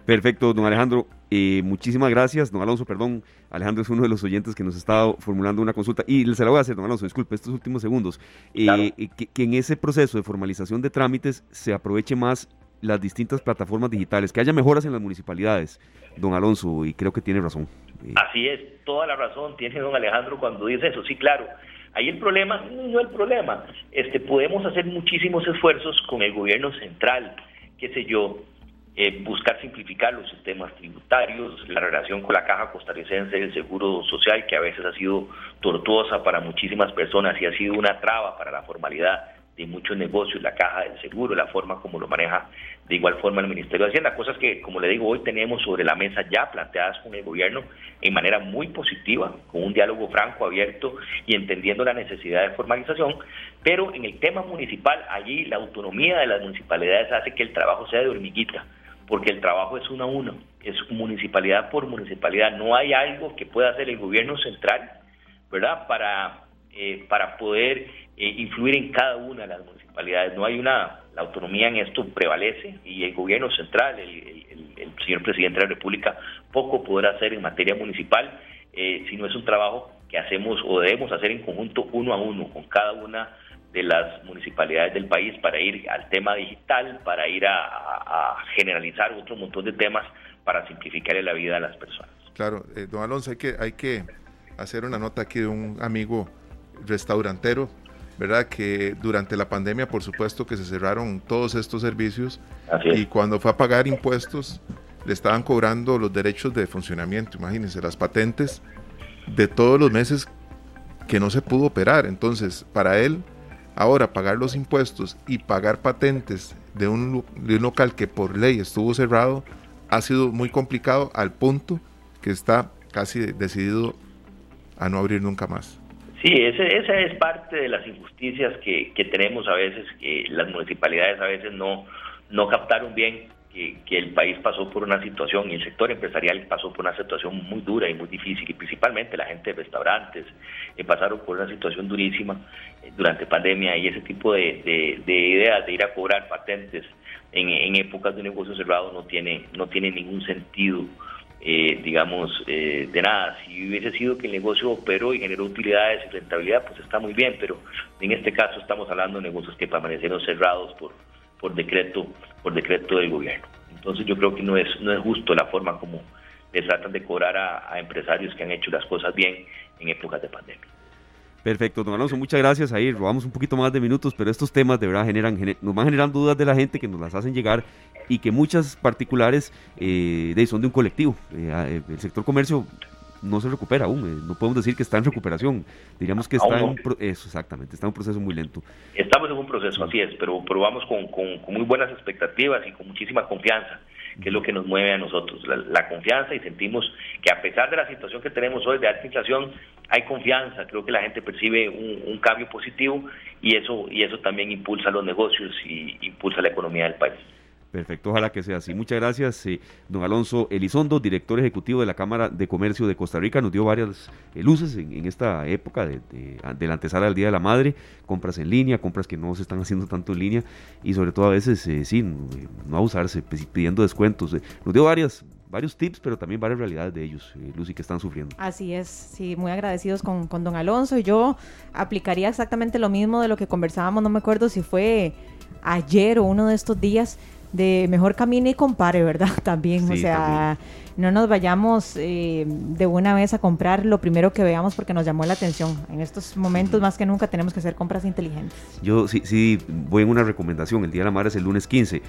Perfecto, don Alejandro. Eh, muchísimas gracias, don Alonso, perdón. Alejandro es uno de los oyentes que nos está formulando una consulta. Y se la voy a hacer, don Alonso, disculpe, estos últimos segundos. Eh, que, que, en ese proceso de formalización de trámites se aproveche más las distintas plataformas digitales, que haya mejoras en las municipalidades, don Alonso, y creo que tiene razón. Así es, toda la razón tiene don Alejandro cuando dice eso, sí, claro. Ahí el problema, no el problema, este, podemos hacer muchísimos esfuerzos con el gobierno central, qué sé yo, eh, buscar simplificar los sistemas tributarios, la relación con la caja costarricense del seguro social, que a veces ha sido tortuosa para muchísimas personas y ha sido una traba para la formalidad de muchos negocios, la caja del seguro, la forma como lo maneja de igual forma el Ministerio de Hacienda, cosas que, como le digo, hoy tenemos sobre la mesa ya planteadas con el gobierno en manera muy positiva, con un diálogo franco, abierto y entendiendo la necesidad de formalización, pero en el tema municipal, allí la autonomía de las municipalidades hace que el trabajo sea de hormiguita, porque el trabajo es uno a uno, es municipalidad por municipalidad, no hay algo que pueda hacer el gobierno central, ¿verdad?, para, eh, para poder eh, influir en cada una de las municipalidades. No hay una, la autonomía en esto prevalece y el gobierno central, el, señor presidente de la República, poco podrá hacer en materia municipal eh, si no es un trabajo que hacemos o debemos hacer en conjunto uno a uno con cada una de las municipalidades del país para ir al tema digital, para ir a, generalizar otro montón de temas para simplificarle la vida a las personas. Claro, eh, don Alonso, hay que, hay que hacer una nota aquí de un amigo restaurantero ¿verdad? Que durante la pandemia, por supuesto, que se cerraron todos estos servicios y cuando fue a pagar impuestos, le estaban cobrando los derechos de funcionamiento, imagínense, las patentes de todos los meses que no se pudo operar. Entonces, para él, ahora pagar los impuestos y pagar patentes de un, de un local que por ley estuvo cerrado, ha sido muy complicado al punto que está casi decidido a no abrir nunca más. Sí, ese, esa es parte de las injusticias que, que tenemos a veces, que las municipalidades a veces no, no captaron bien que, que, el país pasó por una situación y el sector empresarial pasó por una situación muy dura y muy difícil y principalmente la gente de restaurantes eh, pasaron por una situación durísima eh, durante pandemia y ese tipo de, de, de, ideas de ir a cobrar patentes en, en épocas de negocio cerrado no tiene, no tiene ningún sentido eh, digamos, eh, de nada. Si hubiese sido que el negocio operó y generó utilidades y rentabilidad, pues está muy bien, pero en este caso estamos hablando de negocios que permanecieron cerrados por, por decreto, por decreto del gobierno. Entonces yo creo que no es, no es justo la forma como le tratan de cobrar a, a empresarios que han hecho las cosas bien en épocas de pandemia. Perfecto, don Alonso, muchas gracias. Ahí robamos un poquito más de minutos, pero estos temas de verdad generan, nos van generando dudas de la gente que nos las hacen llegar y que muchas particulares eh, son de un colectivo. Eh, eh, el sector comercio no se recupera aún, eh, no podemos decir que está en recuperación, diríamos que está en un eso, exactamente, está en un proceso muy lento. Estamos en un proceso, así es, pero, pero vamos con, con, con muy buenas expectativas y con muchísima confianza que es lo que nos mueve a nosotros, la, confianza y sentimos que a pesar de la situación que tenemos hoy de alta inflación, hay confianza, creo que la gente percibe un, cambio positivo y eso, y eso también impulsa los negocios y impulsa la economía del país. Perfecto, ojalá que sea así. Muchas gracias, eh, don Alonso Elizondo, director ejecutivo de la Cámara de Comercio de Costa Rica. Nos dio varias eh, luces en, esta época de, de, la antesala al Día de la Madre, compras en línea, compras que no se están <laughs> haciendo tanto en línea y sobre todo a veces, eh, sí, no abusarse, pues, pidiendo descuentos. Nos dio varias varios tips, pero también varias realidades de ellos, Lucy, que están sufriendo. Así es, sí, muy agradecidos con, con don Alonso. Y yo aplicaría exactamente lo mismo de lo que conversábamos, no me acuerdo si fue ayer o uno de estos días, de mejor camine y compare, ¿verdad? <laughs> También, o sea, no nos vayamos eh, de una vez a comprar lo primero que veamos porque nos llamó la atención. En estos momentos más que nunca tenemos que hacer compras inteligentes. Yo sí, sí voy en una recomendación, el Día de la Madre es el lunes 15.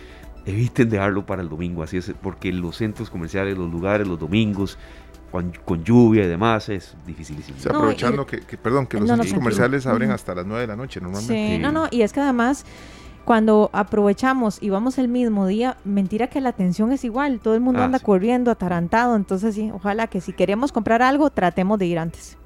Eviten dejarlo para el domingo, así es, porque los centros comerciales, los lugares, los domingos, con, lluvia y demás, es dificilísimo. aprovechando que, perdón, que los centros comerciales abren hasta las 9 de la noche normalmente. Sí, no, no, y es que además cuando aprovechamos y vamos el mismo día, mentira que la atención es igual, todo el mundo ah, anda corriendo, atarantado, entonces sí, ojalá que si queremos comprar algo, tratemos de ir antes.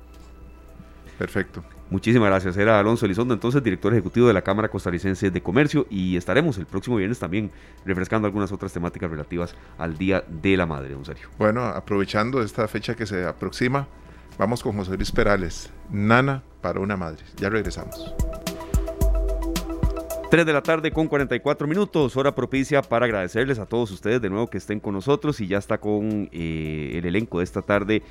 Perfecto. Muchísimas gracias. Era Alonso Elizondo, entonces director ejecutivo de la Cámara Costarricense de Comercio y estaremos el próximo viernes también refrescando algunas otras temáticas relativas al Día de la Madre, don Sergio. Bueno, aprovechando esta fecha que se aproxima, vamos con José Luis Perales, Nana para una Madre. Ya regresamos. 3 de la tarde con 44 minutos, hora propicia para agradecerles a todos ustedes de nuevo que estén con nosotros y ya está con eh, el elenco de esta tarde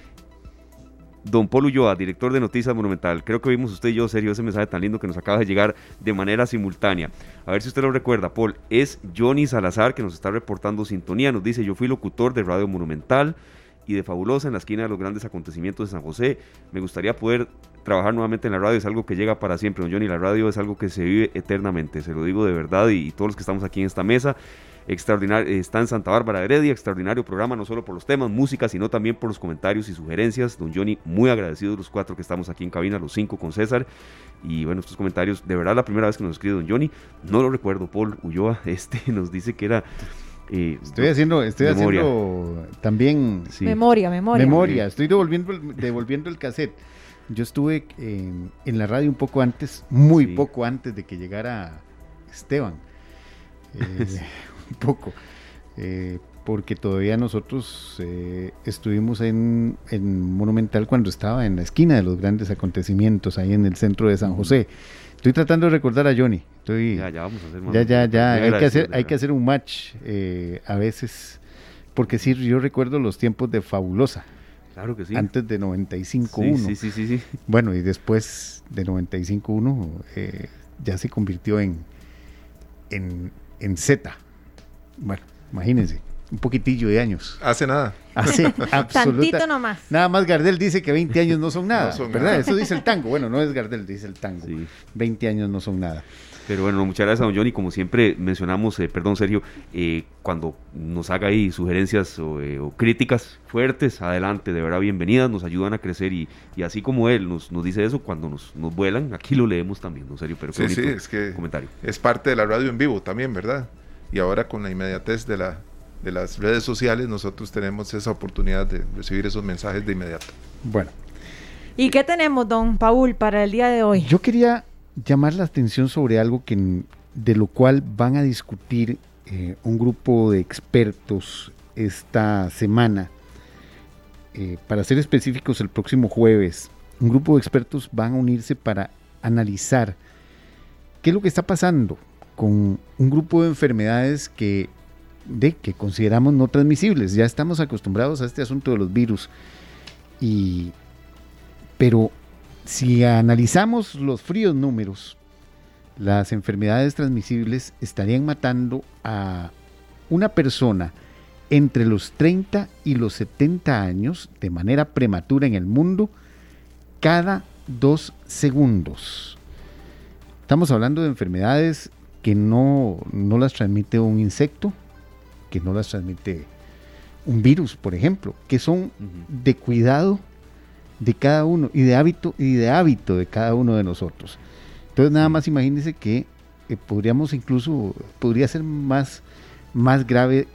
Don Paul Ulloa, director de Noticias Monumental. Creo que vimos usted y yo, serio, ese mensaje tan lindo que nos acaba de llegar de manera simultánea. A ver si usted lo recuerda, Paul. Es Johnny Salazar que nos está reportando sintonía. Nos dice, yo fui locutor de Radio Monumental y de Fabulosa en la esquina de los grandes acontecimientos de San José. Me gustaría poder trabajar nuevamente en la radio. Es algo que llega para siempre, don Johnny. La radio es algo que se vive eternamente. Se lo digo de verdad y todos los que estamos aquí en esta mesa extraordinario, está en Santa Bárbara Heredia, extraordinario programa, no solo por los temas, música, sino también por los comentarios y sugerencias. Don Johnny, muy agradecido de los cuatro que estamos aquí en cabina, los cinco con César. Y bueno, estos comentarios, de verdad la primera vez que nos escribe Don Johnny, no lo recuerdo, Paul Ulloa, <laughs> este nos dice que era... Eh, estoy haciendo, estoy haciendo también memoria, memoria. Memoria, estoy devolviendo, devolviendo el cassette. Yo estuve en, la radio un poco antes, muy poco antes de que llegara Esteban. Eh, <laughs> <laughs> un poco, eh, porque todavía nosotros eh, estuvimos en, Monumental cuando estaba en la esquina de los grandes acontecimientos, ahí en el centro de San José. Estoy tratando de recordar a Johnny. Estoy, ya, ya vamos a hacer Ya, ya, ya. Hay que, hacer, hay que hacer un match eh, a veces, porque sí, yo recuerdo los tiempos de Fabulosa. Claro que sí. Antes de 95-1. Sí, sí, sí, sí, Bueno, y después de 95-1 ya se convirtió en, en, en Z. Bueno, imagínense, un poquitillo de años. Hace nada. Hace <laughs> Tantito nomás. Nada más Gardel dice que 20 años no son nada, ¿verdad? Eso dice el tango. Bueno, no es Gardel, dice el tango. 20 años no son nada. Pero bueno, muchas gracias a don Johnny. Como siempre mencionamos, eh, perdón Sergio, eh, cuando nos haga ahí sugerencias eh, o, críticas fuertes, adelante, de verdad bienvenidas, nos ayudan a crecer y, así como él nos, nos dice eso, cuando nos, nos vuelan, aquí lo leemos también, don Sergio. Pero sí, sí, es que comentario. es parte de la radio en vivo también, ¿verdad? y ahora con la inmediatez de, la, de las redes sociales nosotros tenemos esa oportunidad de recibir esos mensajes de inmediato. Bueno. ¿Y qué tenemos, don Paul, para el día de hoy? Yo quería llamar la atención sobre algo que, de lo cual van a discutir eh, un grupo de expertos esta semana. Eh, para ser específicos, el próximo jueves, un grupo de expertos van a unirse para analizar qué es lo que está pasando con un grupo de enfermedades que, de, que consideramos no transmisibles. Ya estamos acostumbrados a este asunto de los virus. Y, pero si analizamos los fríos números, las enfermedades transmisibles estarían matando a una persona entre los 30 y los 70 años de manera prematura en el mundo cada dos segundos. Estamos hablando de enfermedades que no, no las transmite un insecto, que no las transmite un virus, por ejemplo, que son de cuidado de cada uno y de hábito y de hábito de cada uno de nosotros. Entonces nada más imagínense que eh, podríamos incluso, podría ser más, más grave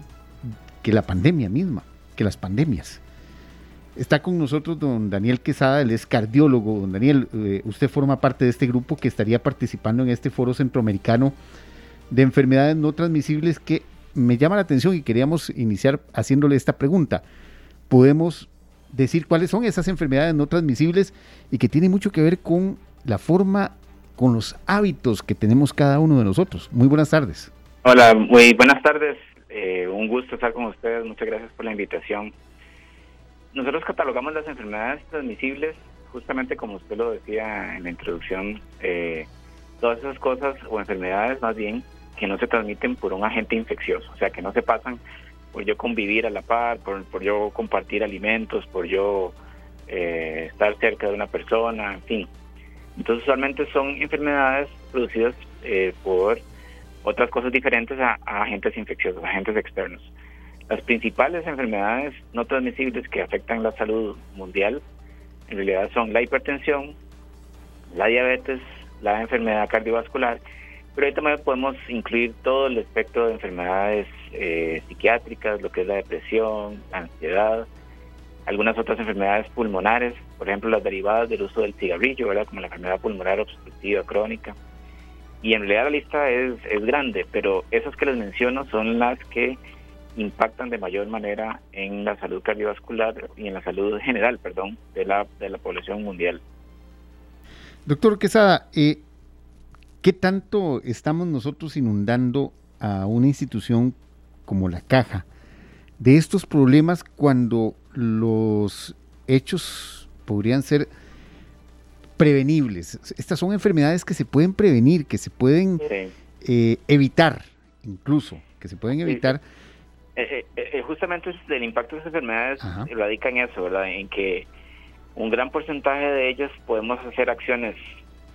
que la pandemia misma, que las pandemias. Está con nosotros don Daniel Quesada, él es cardiólogo. Don Daniel, eh, usted forma parte de este grupo que estaría participando en este foro centroamericano de enfermedades no transmisibles que me llama la atención y queríamos iniciar haciéndole esta pregunta. ¿Podemos decir cuáles son esas enfermedades no transmisibles y que tienen mucho que ver con la forma, con los hábitos que tenemos cada uno de nosotros? Muy buenas tardes. Hola, muy buenas tardes. Eh, un gusto estar con ustedes. Muchas gracias por la invitación. Nosotros catalogamos las enfermedades transmisibles, justamente como usted lo decía en la introducción, eh, todas esas cosas o enfermedades más bien que no se transmiten por un agente infeccioso, o sea, que no se pasan por yo convivir a la par, por, por yo compartir alimentos, por yo eh, estar cerca de una persona, en fin. Entonces, usualmente son enfermedades producidas eh, por otras cosas diferentes a agentes infecciosos, agentes externos. Las principales enfermedades no transmisibles que afectan la salud mundial en realidad son la hipertensión, la diabetes, la enfermedad cardiovascular, pero ahí también podemos incluir todo el espectro de enfermedades eh, psiquiátricas, lo que es la depresión, ansiedad, algunas otras enfermedades pulmonares, por ejemplo las derivadas del uso del cigarrillo, ¿verdad? como la enfermedad pulmonar obstructiva crónica. Y en realidad la lista es, es grande, pero esas que les menciono son las que impactan de mayor manera en la salud cardiovascular y en la salud general, perdón, de la, de la población mundial. Doctor Quesada, eh, ¿qué tanto estamos nosotros inundando a una institución como la caja de estos problemas cuando los hechos podrían ser prevenibles? Estas son enfermedades que se pueden prevenir, que se pueden eh, evitar, incluso, que se pueden evitar. Eh, eh, justamente el impacto de esas enfermedades radica en eso, ¿verdad? En que un gran porcentaje de ellas podemos hacer acciones,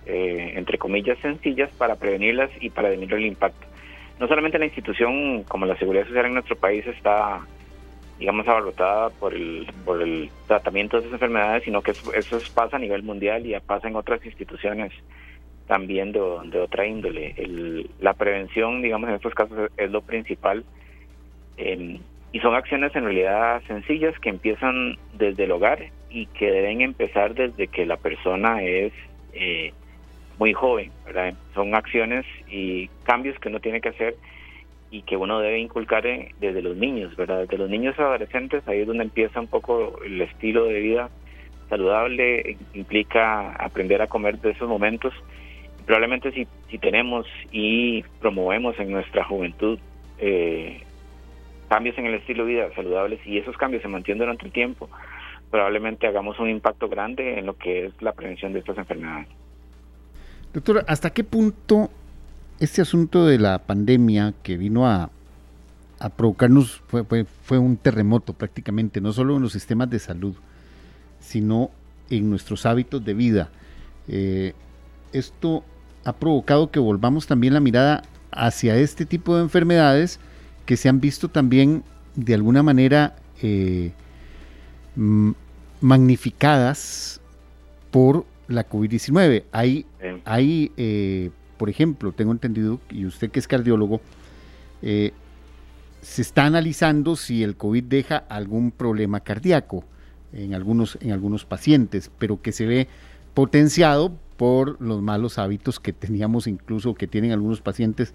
entre comillas, sencillas para prevenirlas y para disminuir el impacto. No solamente la institución como la Seguridad Social en nuestro país está digamos, abarrotada por el, por el tratamiento de esas enfermedades, sino que eso, pasa a nivel mundial y pasa en otras instituciones también de, otra índole. la prevención, digamos, en estos casos es, lo principal. Em, y son acciones en realidad sencillas que empiezan desde el hogar y que deben empezar desde que la persona es eh, muy joven. ¿verdad? Son acciones y cambios que uno tiene que hacer y que uno debe inculcar desde los niños, ¿verdad? Desde los niños adolescentes, ahí es donde empieza un poco el estilo de vida saludable, implica aprender a comer de esos momentos. Probablemente si, si tenemos y promovemos en nuestra juventud eh, cambios en el estilo de vida saludables y esos cambios se mantienen durante el tiempo, probablemente hagamos un impacto grande en lo que es la prevención de estas enfermedades. Doctor, ¿hasta qué punto este asunto de la pandemia que vino a, provocarnos fue, fue, un terremoto prácticamente, no solo en los sistemas de salud, sino en nuestros hábitos de vida. Eh, esto ha provocado que volvamos también la mirada hacia este tipo de enfermedades que se han visto también de alguna manera eh, magnificadas por la COVID-19. Hay, hay eh, por ejemplo, tengo entendido, y usted que es cardiólogo, eh, se está analizando si el COVID deja algún problema cardíaco en algunos, en algunos pacientes, pero que se ve potenciado por los malos hábitos que teníamos incluso que tienen algunos pacientes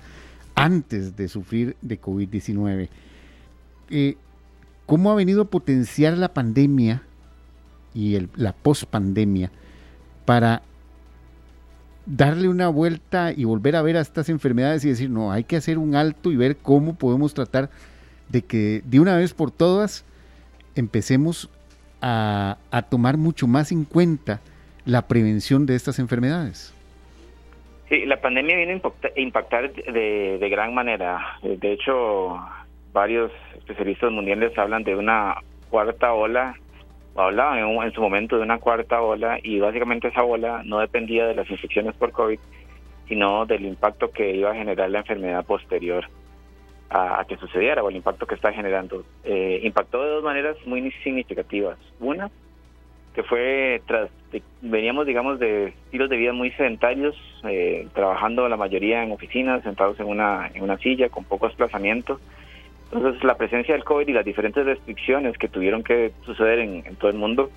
antes de sufrir de COVID-19. Eh, ¿Cómo ha venido a potenciar la pandemia y el, la pospandemia para darle una vuelta y volver a ver a estas enfermedades y decir, no, hay que hacer un alto y ver cómo podemos tratar de que de una vez por todas empecemos a, tomar mucho más en cuenta la prevención de estas enfermedades. Sí, la pandemia viene a impactar de, gran manera. De hecho, varios especialistas mundiales hablan de una cuarta ola hablaban en, su momento de una cuarta ola y básicamente esa ola no dependía de las infecciones por COVID, sino del impacto que iba a generar la enfermedad posterior a, que sucediera o el impacto que está generando. Eh, impactó de dos maneras muy significativas. Una, que fue tras veníamos digamos de estilos de vida muy sedentarios eh, trabajando la mayoría en oficinas sentados en una en una silla con poco desplazamiento entonces, la presencia del COVID y las diferentes restricciones que tuvieron que suceder en, todo el mundo,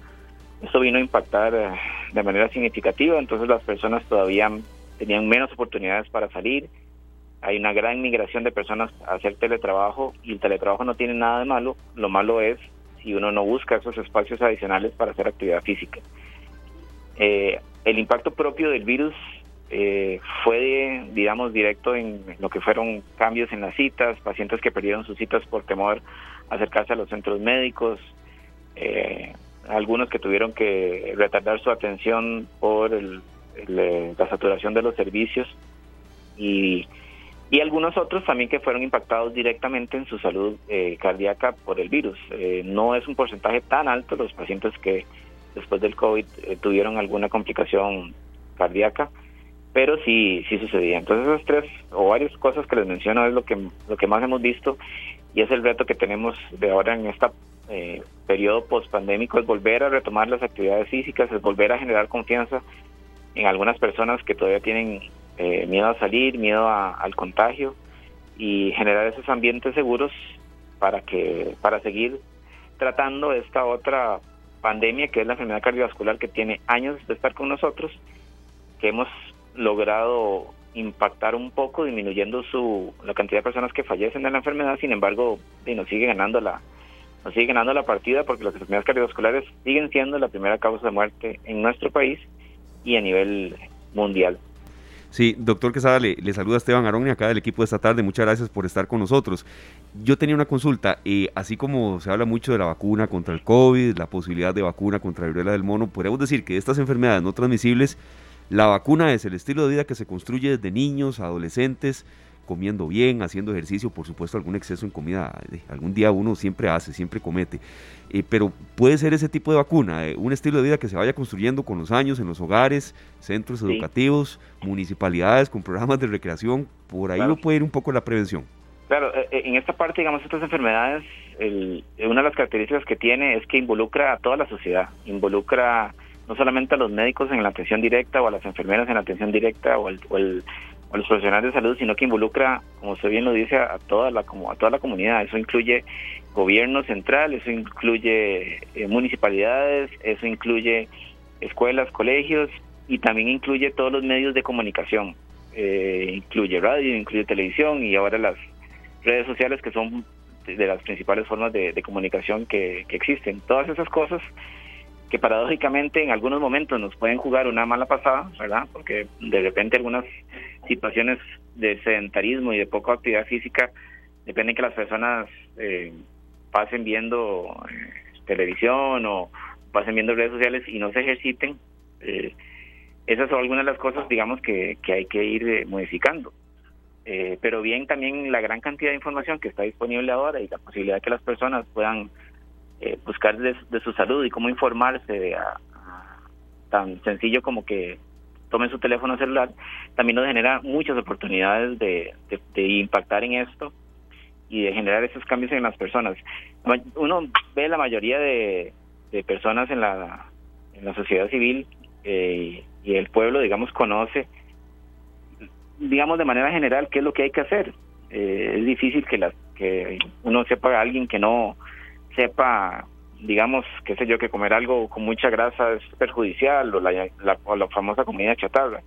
esto vino a impactar eh, de manera significativa. Entonces, las personas todavía tenían menos oportunidades para salir. Hay una gran migración de personas a hacer teletrabajo y el teletrabajo no tiene nada de malo. Lo malo es si uno no busca esos espacios adicionales para hacer actividad física. Eh, el impacto propio del virus eh, fue, digamos, directo en lo que fueron cambios en las citas, pacientes que perdieron sus citas por temor a acercarse a los centros médicos, eh, algunos que tuvieron que retardar su atención por eh, la saturación de los servicios y, y algunos otros también que fueron impactados directamente en su salud cardíaca por el virus. no es un porcentaje tan alto los pacientes que después del COVID tuvieron alguna complicación cardíaca, pero sí, sí sucedía. Entonces esas tres o varias cosas que les menciono es lo que, lo que más hemos visto y es el reto que tenemos de ahora en este eh, periodo post-pandémico, es volver a retomar las actividades físicas, es volver a generar confianza en algunas personas que todavía tienen eh, miedo a salir, miedo al contagio y generar esos ambientes seguros para que para seguir tratando esta otra pandemia que es la enfermedad cardiovascular que tiene años de estar con nosotros que hemos logrado impactar un poco, disminuyendo su la cantidad de personas que fallecen de la enfermedad, sin embargo, y nos sigue ganando la nos sigue ganando la partida porque las enfermedades cardiovasculares siguen siendo la primera causa de muerte en nuestro país y a nivel mundial. Sí, doctor Quesada, le, le saluda Esteban Arón acá del equipo de esta tarde. Muchas gracias por estar con nosotros. Yo tenía una consulta, eh, así como se habla mucho de la vacuna contra el COVID, la posibilidad de vacuna contra la viruela del mono, podríamos decir que estas enfermedades no transmisibles, la vacuna es el estilo de vida que se construye desde niños, adolescentes, comiendo bien, haciendo ejercicio, por supuesto algún exceso en comida, eh, algún día uno siempre hace, siempre comete, eh, pero puede ser ese tipo de vacuna, eh, un estilo de vida que se vaya construyendo con los años en los hogares, centros educativos, municipalidades con programas de recreación, por ahí no puede ir un poco la prevención. Claro, en esta parte, digamos, estas enfermedades, una de las características que tiene es que involucra a toda la sociedad, involucra no solamente a los médicos en la atención directa o a las enfermeras en la atención directa o, el, o el a los profesionales de salud, sino que involucra, como usted bien lo dice, a toda la, a toda la comunidad. Eso incluye gobierno central, eso incluye eh, municipalidades, eso incluye escuelas, colegios y también incluye todos los medios de comunicación. Eh, incluye radio, incluye televisión y ahora las redes sociales que son de las principales formas de, comunicación que, que existen. Todas esas cosas que paradójicamente en algunos momentos nos pueden jugar una mala pasada, ¿verdad? Porque de repente algunas situaciones de sedentarismo y de poca actividad física dependen que las personas eh, pasen viendo eh, televisión o pasen viendo redes sociales y no se ejerciten. Eh, esas son algunas de las cosas, digamos, que, que hay que ir modificando. pero bien también la gran cantidad de información que está disponible ahora y la posibilidad de que las personas puedan eh, buscar de, su salud y cómo informarse tan sencillo como que tomen su teléfono celular, también nos genera muchas oportunidades de, impactar en esto y de generar esos cambios en las personas. Uno ve la mayoría de, personas en la, en la sociedad civil eh, y el pueblo, digamos, conoce, digamos, de manera general qué es lo que hay que hacer. Eh, es difícil que, las, que uno sepa a alguien que no sepa, digamos, qué sé yo, que comer algo con mucha grasa es perjudicial o la, la, famosa comida chatarra.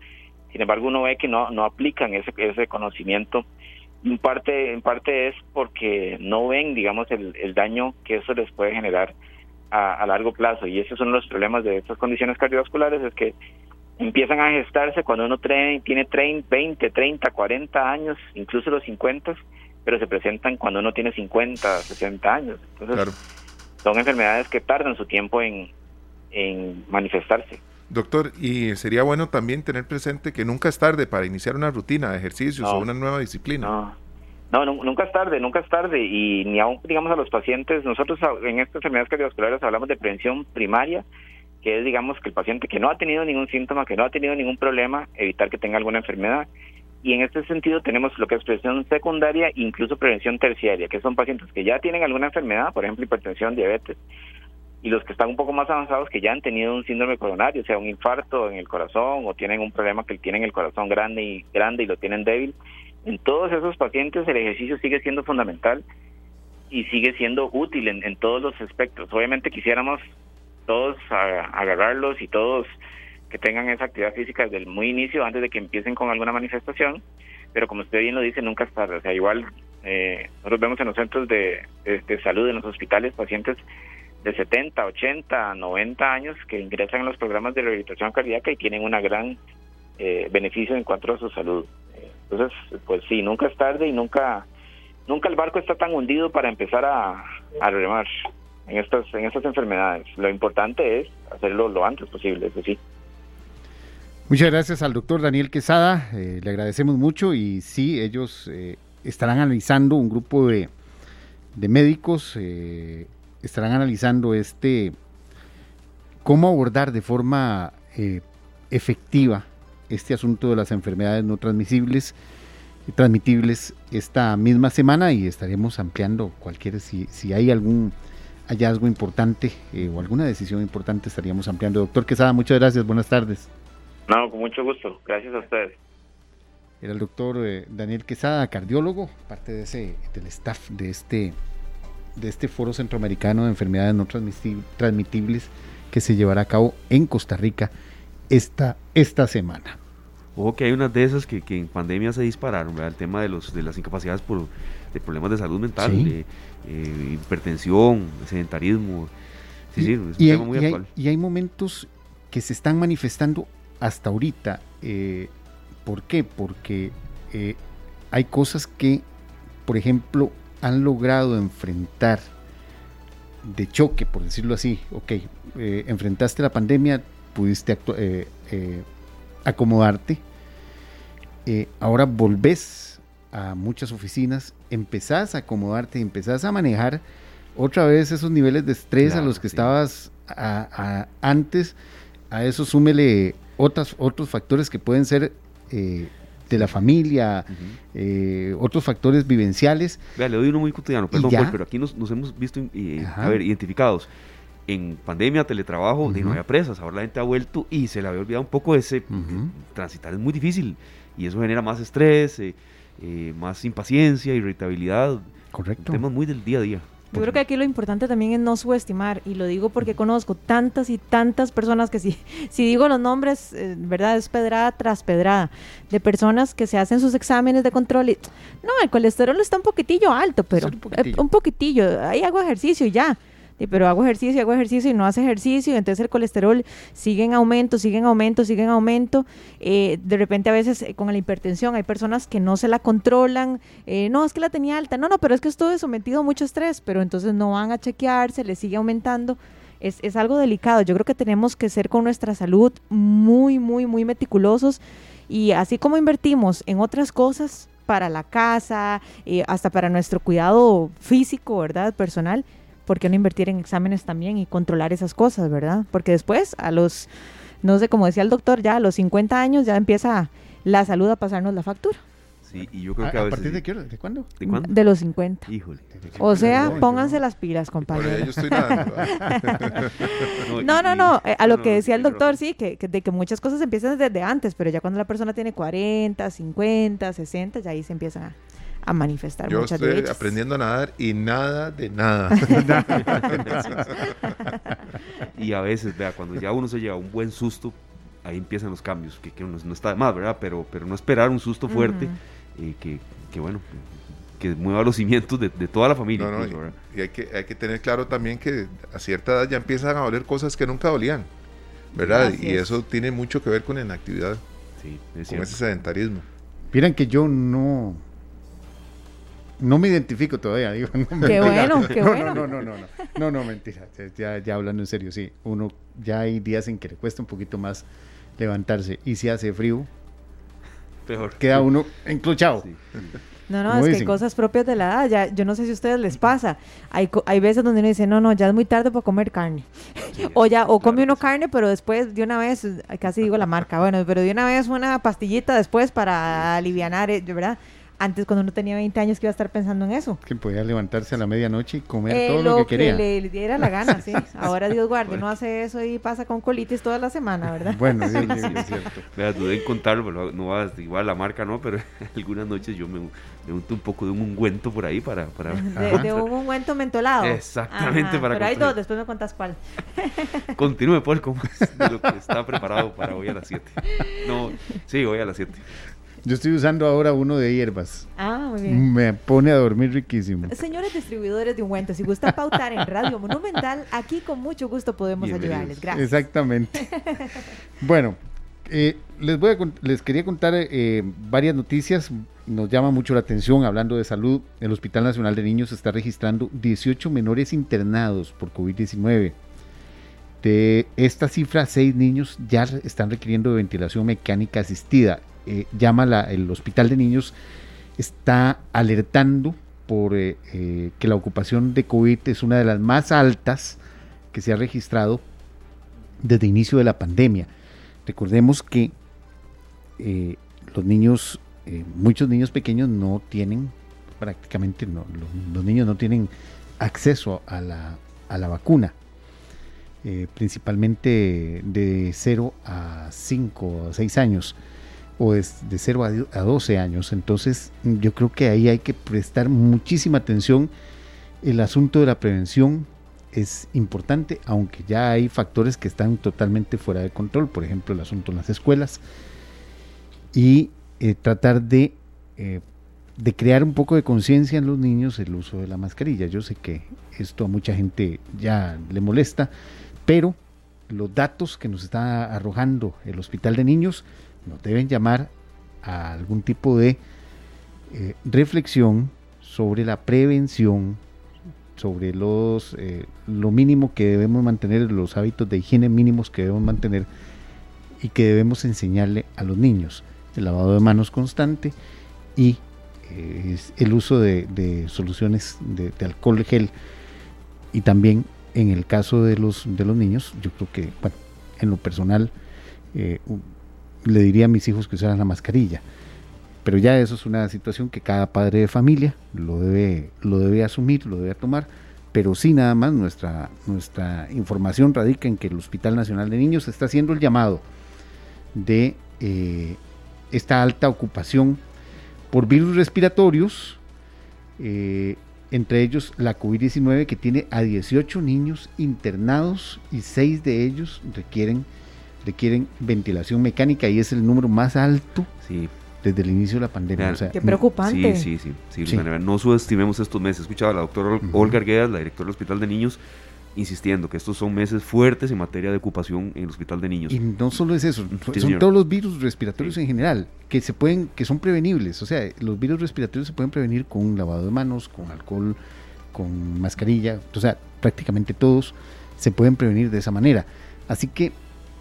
Sin embargo, uno ve que no, no aplican ese, ese conocimiento. En parte, en parte es porque no ven, digamos, el, el daño que eso les puede generar a, a largo plazo. Y ese es uno de los problemas de estas condiciones cardiovasculares, es que empiezan a gestarse cuando uno tiene 30, 20, 30, 40 años, incluso los 50, pero se presentan cuando uno tiene 50, 60 años. Entonces, son enfermedades que tardan su tiempo en, manifestarse. Doctor, y sería bueno también tener presente que nunca es tarde para iniciar una rutina de ejercicios o una nueva disciplina. No. no. nunca es tarde, nunca es tarde. Y ni aún, digamos, a los pacientes, nosotros en estas enfermedades cardiovasculares hablamos de prevención primaria, que es, digamos, que el paciente que no ha tenido ningún síntoma, que no ha tenido ningún problema, evitar que tenga alguna enfermedad y en este sentido tenemos lo que es prevención secundaria e incluso prevención terciaria, que son pacientes que ya tienen alguna enfermedad, por ejemplo hipertensión, diabetes, y los que están un poco más avanzados que ya han tenido un síndrome coronario, o sea, un infarto en el corazón o tienen un problema que tienen el corazón grande y grande y lo tienen débil. En todos esos pacientes el ejercicio sigue siendo fundamental y sigue siendo útil en, todos los aspectos. Obviamente quisiéramos todos agarrarlos y todos que tengan esa actividad física desde el muy inicio, antes de que empiecen con alguna manifestación, pero como usted bien lo dice, nunca es tarde. O sea, igual eh, nosotros vemos en los centros de, salud, en los hospitales, pacientes de 70, 80, 90 años que ingresan en los programas de rehabilitación cardíaca y tienen una gran eh, beneficio en cuanto a su salud. Entonces, pues sí, nunca es tarde y nunca nunca el barco está tan hundido para empezar a, a remar en estas en estas enfermedades. Lo importante es hacerlo lo antes posible, eso sí. Muchas gracias al doctor Daniel Quesada, eh, le agradecemos mucho y sí, ellos eh, estarán analizando, un grupo de, médicos eh, estarán analizando este, cómo abordar de forma efectiva este asunto de las enfermedades no transmisibles transmitibles esta misma semana y estaremos ampliando cualquier, si, si hay algún hallazgo importante o alguna decisión importante estaríamos ampliando. Doctor Quesada, muchas gracias, buenas tardes. No, con mucho gusto. Gracias a ustedes. Era el doctor eh, Daniel Quesada, cardiólogo, parte de ese, del staff de este, de este Foro Centroamericano de Enfermedades No Transmitibles que se llevará a cabo en Costa Rica esta, esta semana. Ojo que hay unas de esas que, que en pandemia se dispararon, el tema de, los, de las incapacidades por de problemas de salud mental, de, eh, hipertensión, sedentarismo. Sí, sí, es un tema muy actual. y hay momentos que se están manifestando hasta ahorita, eh, ¿Por qué? Porque eh, hay cosas que, por ejemplo, han logrado enfrentar de choque, por decirlo así. Ok, eh, enfrentaste la pandemia, pudiste acomodarte. ahora volvés a muchas oficinas, empezás a acomodarte, empezás a manejar otra vez esos niveles de estrés a los que estabas antes. A eso súmele otras, otros factores que pueden ser eh, de la familia, eh, otros factores vivenciales. Vea, le doy uno muy cotidiano, perdón, pero aquí nos, hemos visto a ver, identificados. En pandemia, teletrabajo, y no había presas, ahora la gente ha vuelto y se le había olvidado un poco ese transitar es muy difícil y eso genera más estrés, eh, más impaciencia, irritabilidad. Correcto. Temas muy del día a día. Yo creo que aquí lo importante también es no subestimar, y lo digo porque conozco tantas y tantas personas que si, <laughs> si digo los nombres, eh, verdad, es pedrada tras pedrada, de personas que se hacen sus exámenes de control y, no, el colesterol está un poquitillo alto, pero un poquitillo, un poquitillo ahí hago ejercicio y ya pero hago ejercicio, hago ejercicio y no hace ejercicio, y entonces el colesterol sigue en aumento, sigue en aumento, sigue en aumento. Eh, de repente a veces eh, con la hipertensión hay personas que no se la controlan, eh, no, es que la tenía alta, no, no, pero es que estuve sometido a mucho estrés, pero entonces no van a chequearse, le sigue aumentando. Es, es algo delicado. Yo creo que tenemos que ser con nuestra salud muy, muy, muy meticulosos y así como invertimos en otras cosas para la casa, hasta para nuestro cuidado físico, ¿verdad? Personal, ¿por qué no invertir en exámenes también y controlar esas cosas, verdad? Porque después, a los, no sé, como decía el doctor, ya a los 50 años ya empieza la salud a pasarnos la factura. Sí, y yo creo que a, a partir de qué ¿De cuándo? ¿De cuándo? De los 50. Híjole. O sea, pónganse las pilas, compadre. Yo estoy nadando. <laughs> <laughs> no, no, no, eh, a lo que decía el doctor, sí, que, de que muchas cosas empiezan desde antes, pero ya cuando la persona tiene 40, 50, 60, ya ahí se empiezan a, a manifestar Yo estoy aprendiendo a nadar y nada de nada. <laughs> <laughs> y a veces, vea, cuando ya uno se lleva un buen susto, ahí empiezan los cambios, que, no, está de más, ¿verdad? Pero, pero no esperar un susto fuerte, eh, que, que, bueno, que mueva los cimientos de, toda la familia. y, hay, que, hay que tener claro también que a cierta edad ya empiezan a doler cosas que nunca dolían, ¿verdad? y eso tiene mucho que ver con la inactividad, sí, con ese sedentarismo. Miren que yo no, no me identifico todavía, digo. <laughs> qué bueno, qué bueno. No, no, no, no, no, no, mentira. Ya, ya hablando en serio, sí. Uno ya hay días en que le cuesta un poquito más levantarse. Y si hace frío, peor. Queda uno encluchado. No, no, es que cosas propias de la edad, ya, yo no sé si a ustedes les pasa. Hay, hay veces donde uno dice, no, no, ya es muy tarde para comer carne. <laughs> o ya, o come uno carne, pero después de una vez, casi digo la marca, bueno, pero de una vez una pastillita después para aliviar, eh, ¿verdad? Antes cuando uno tenía 20 años que iba a estar pensando en eso. Que podía levantarse a la medianoche y comer eh, todo lo, que, quería. Le, le, diera la gana, <laughs> sí. Ahora Dios guarde, no hace eso y pasa con colitis toda la semana, ¿verdad? Bueno, sí, <laughs> sí, es cierto. Vea, dudé en contarlo, no va igual la marca, ¿no? Pero <laughs> algunas noches yo me, me unto un poco de un ungüento por ahí para... para de, un ungüento mentolado. Exactamente, para Pero hay dos, después me contas cuál. Continúe, Paul, como de lo que está preparado para hoy a las 7. No, sí, hoy a las 7. Yo estoy usando ahora uno de hierbas. Ah, muy bien. Me pone a dormir riquísimo. Señores distribuidores de ungüentos, si gustan pautar en Radio Monumental, aquí con mucho gusto podemos ayudarles. Gracias. Exactamente. <laughs> bueno, eh, les, voy a, les quería contar eh, varias noticias. Nos llama mucho la atención, hablando de salud, el Hospital Nacional de Niños está registrando 18 menores internados por COVID-19. De esta cifra, 6 niños ya están requiriendo de ventilación mecánica asistida eh, llama el Hospital de Niños, está alertando por eh, eh, que la ocupación de COVID es una de las más altas que se ha registrado desde el inicio de la pandemia. Recordemos que los niños, muchos niños pequeños no tienen, prácticamente los, niños no tienen acceso a la, a la vacuna. principalmente de 0 a 5 o 6 años o es de 0 a 12 años. Entonces yo creo que ahí hay que prestar muchísima atención. El asunto de la prevención es importante, aunque ya hay factores que están totalmente fuera de control, por ejemplo el asunto en las escuelas, y eh, tratar de, eh, de crear un poco de conciencia en los niños el uso de la mascarilla. Yo sé que esto a mucha gente ya le molesta, pero los datos que nos está arrojando el Hospital de Niños nos deben llamar a algún tipo de eh, reflexión sobre la prevención, sobre los eh, lo mínimo que debemos mantener, los hábitos de higiene mínimos que debemos mantener y que debemos enseñarle a los niños. El lavado de manos constante y eh, el uso de, soluciones de, alcohol gel y también en el caso de los, de los niños, yo creo que, bueno, en lo personal, le diría a mis hijos que usaran la mascarilla. Pero ya eso es una situación que cada padre de familia lo debe, lo debe asumir, lo debe tomar. Pero sí, nada más, nuestra, nuestra información radica en que el Hospital Nacional de Niños está haciendo el llamado de eh, esta alta ocupación por virus respiratorios, eh, entre ellos la COVID-19 que tiene a 18 niños internados y 6 de ellos requieren, requieren ventilación mecánica y es el número más alto sí. desde el inicio de la pandemia. Qué preocupante. Sí, sí, sí. No subestimemos estos meses. Escuchaba a la doctora Olga Arguedas, la directora del Hospital de Niños, insistiendo que estos son meses fuertes en materia de ocupación en el hospital de niños. Y no solo es eso, son todos los virus respiratorios en general que se pueden, que son prevenibles. O sea, los virus respiratorios se pueden prevenir con un lavado de manos, con alcohol, con mascarilla. O sea, prácticamente todos se pueden prevenir de esa manera. Así que, mm,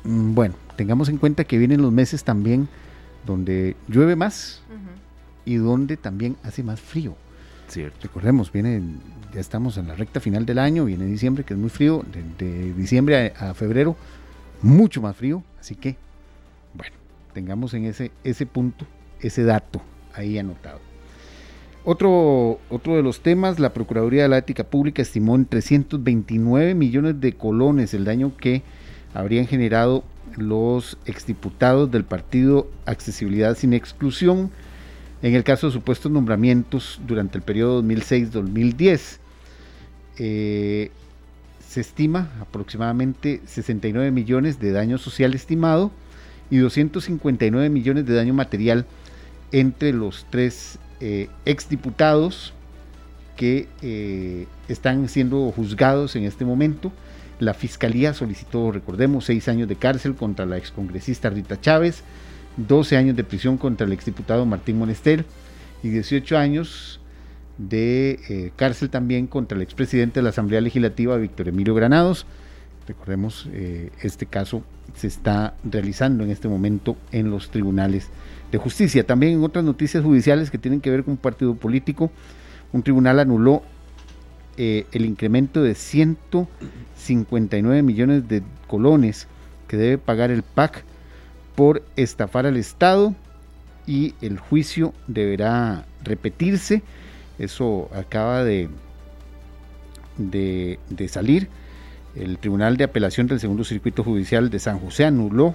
bueno, tengamos en cuenta que vienen los meses también donde llueve más y donde también hace más frío. Cierto. Recordemos, viene ya estamos en la recta final del año, viene diciembre, que es muy frío, de, diciembre a, febrero, mucho más frío, así que, bueno, tengamos en ese, ese punto, ese dato ahí anotado. Otro, otro de los temas, la Procuraduría de la Ética Pública estimó en 329 millones de colones el daño que habrían generado los exdiputados del partido Accesibilidad sin Exclusión en el caso de supuestos nombramientos durante el periodo 2006-2010. Eh, se estima aproximadamente 69 millones de daño social estimado y 259 millones de daño material entre los tres eh, exdiputados que eh, están siendo juzgados en este momento. La fiscalía solicitó, recordemos, seis años de cárcel contra la excongresista Rita Chávez, 12 años de prisión contra el exdiputado Martín Monester y 18 años de eh, cárcel también contra el expresidente de la Asamblea Legislativa, Víctor Emilio Granados. Recordemos, eh, este caso se está realizando en este momento en los tribunales de justicia. También en otras noticias judiciales que tienen que ver con un partido político, un tribunal anuló eh, el incremento de 159 millones de colones que debe pagar el PAC por estafar al Estado y el juicio deberá repetirse eso acaba de, de, salir. El Tribunal de Apelación del Segundo Circuito Judicial de San José anuló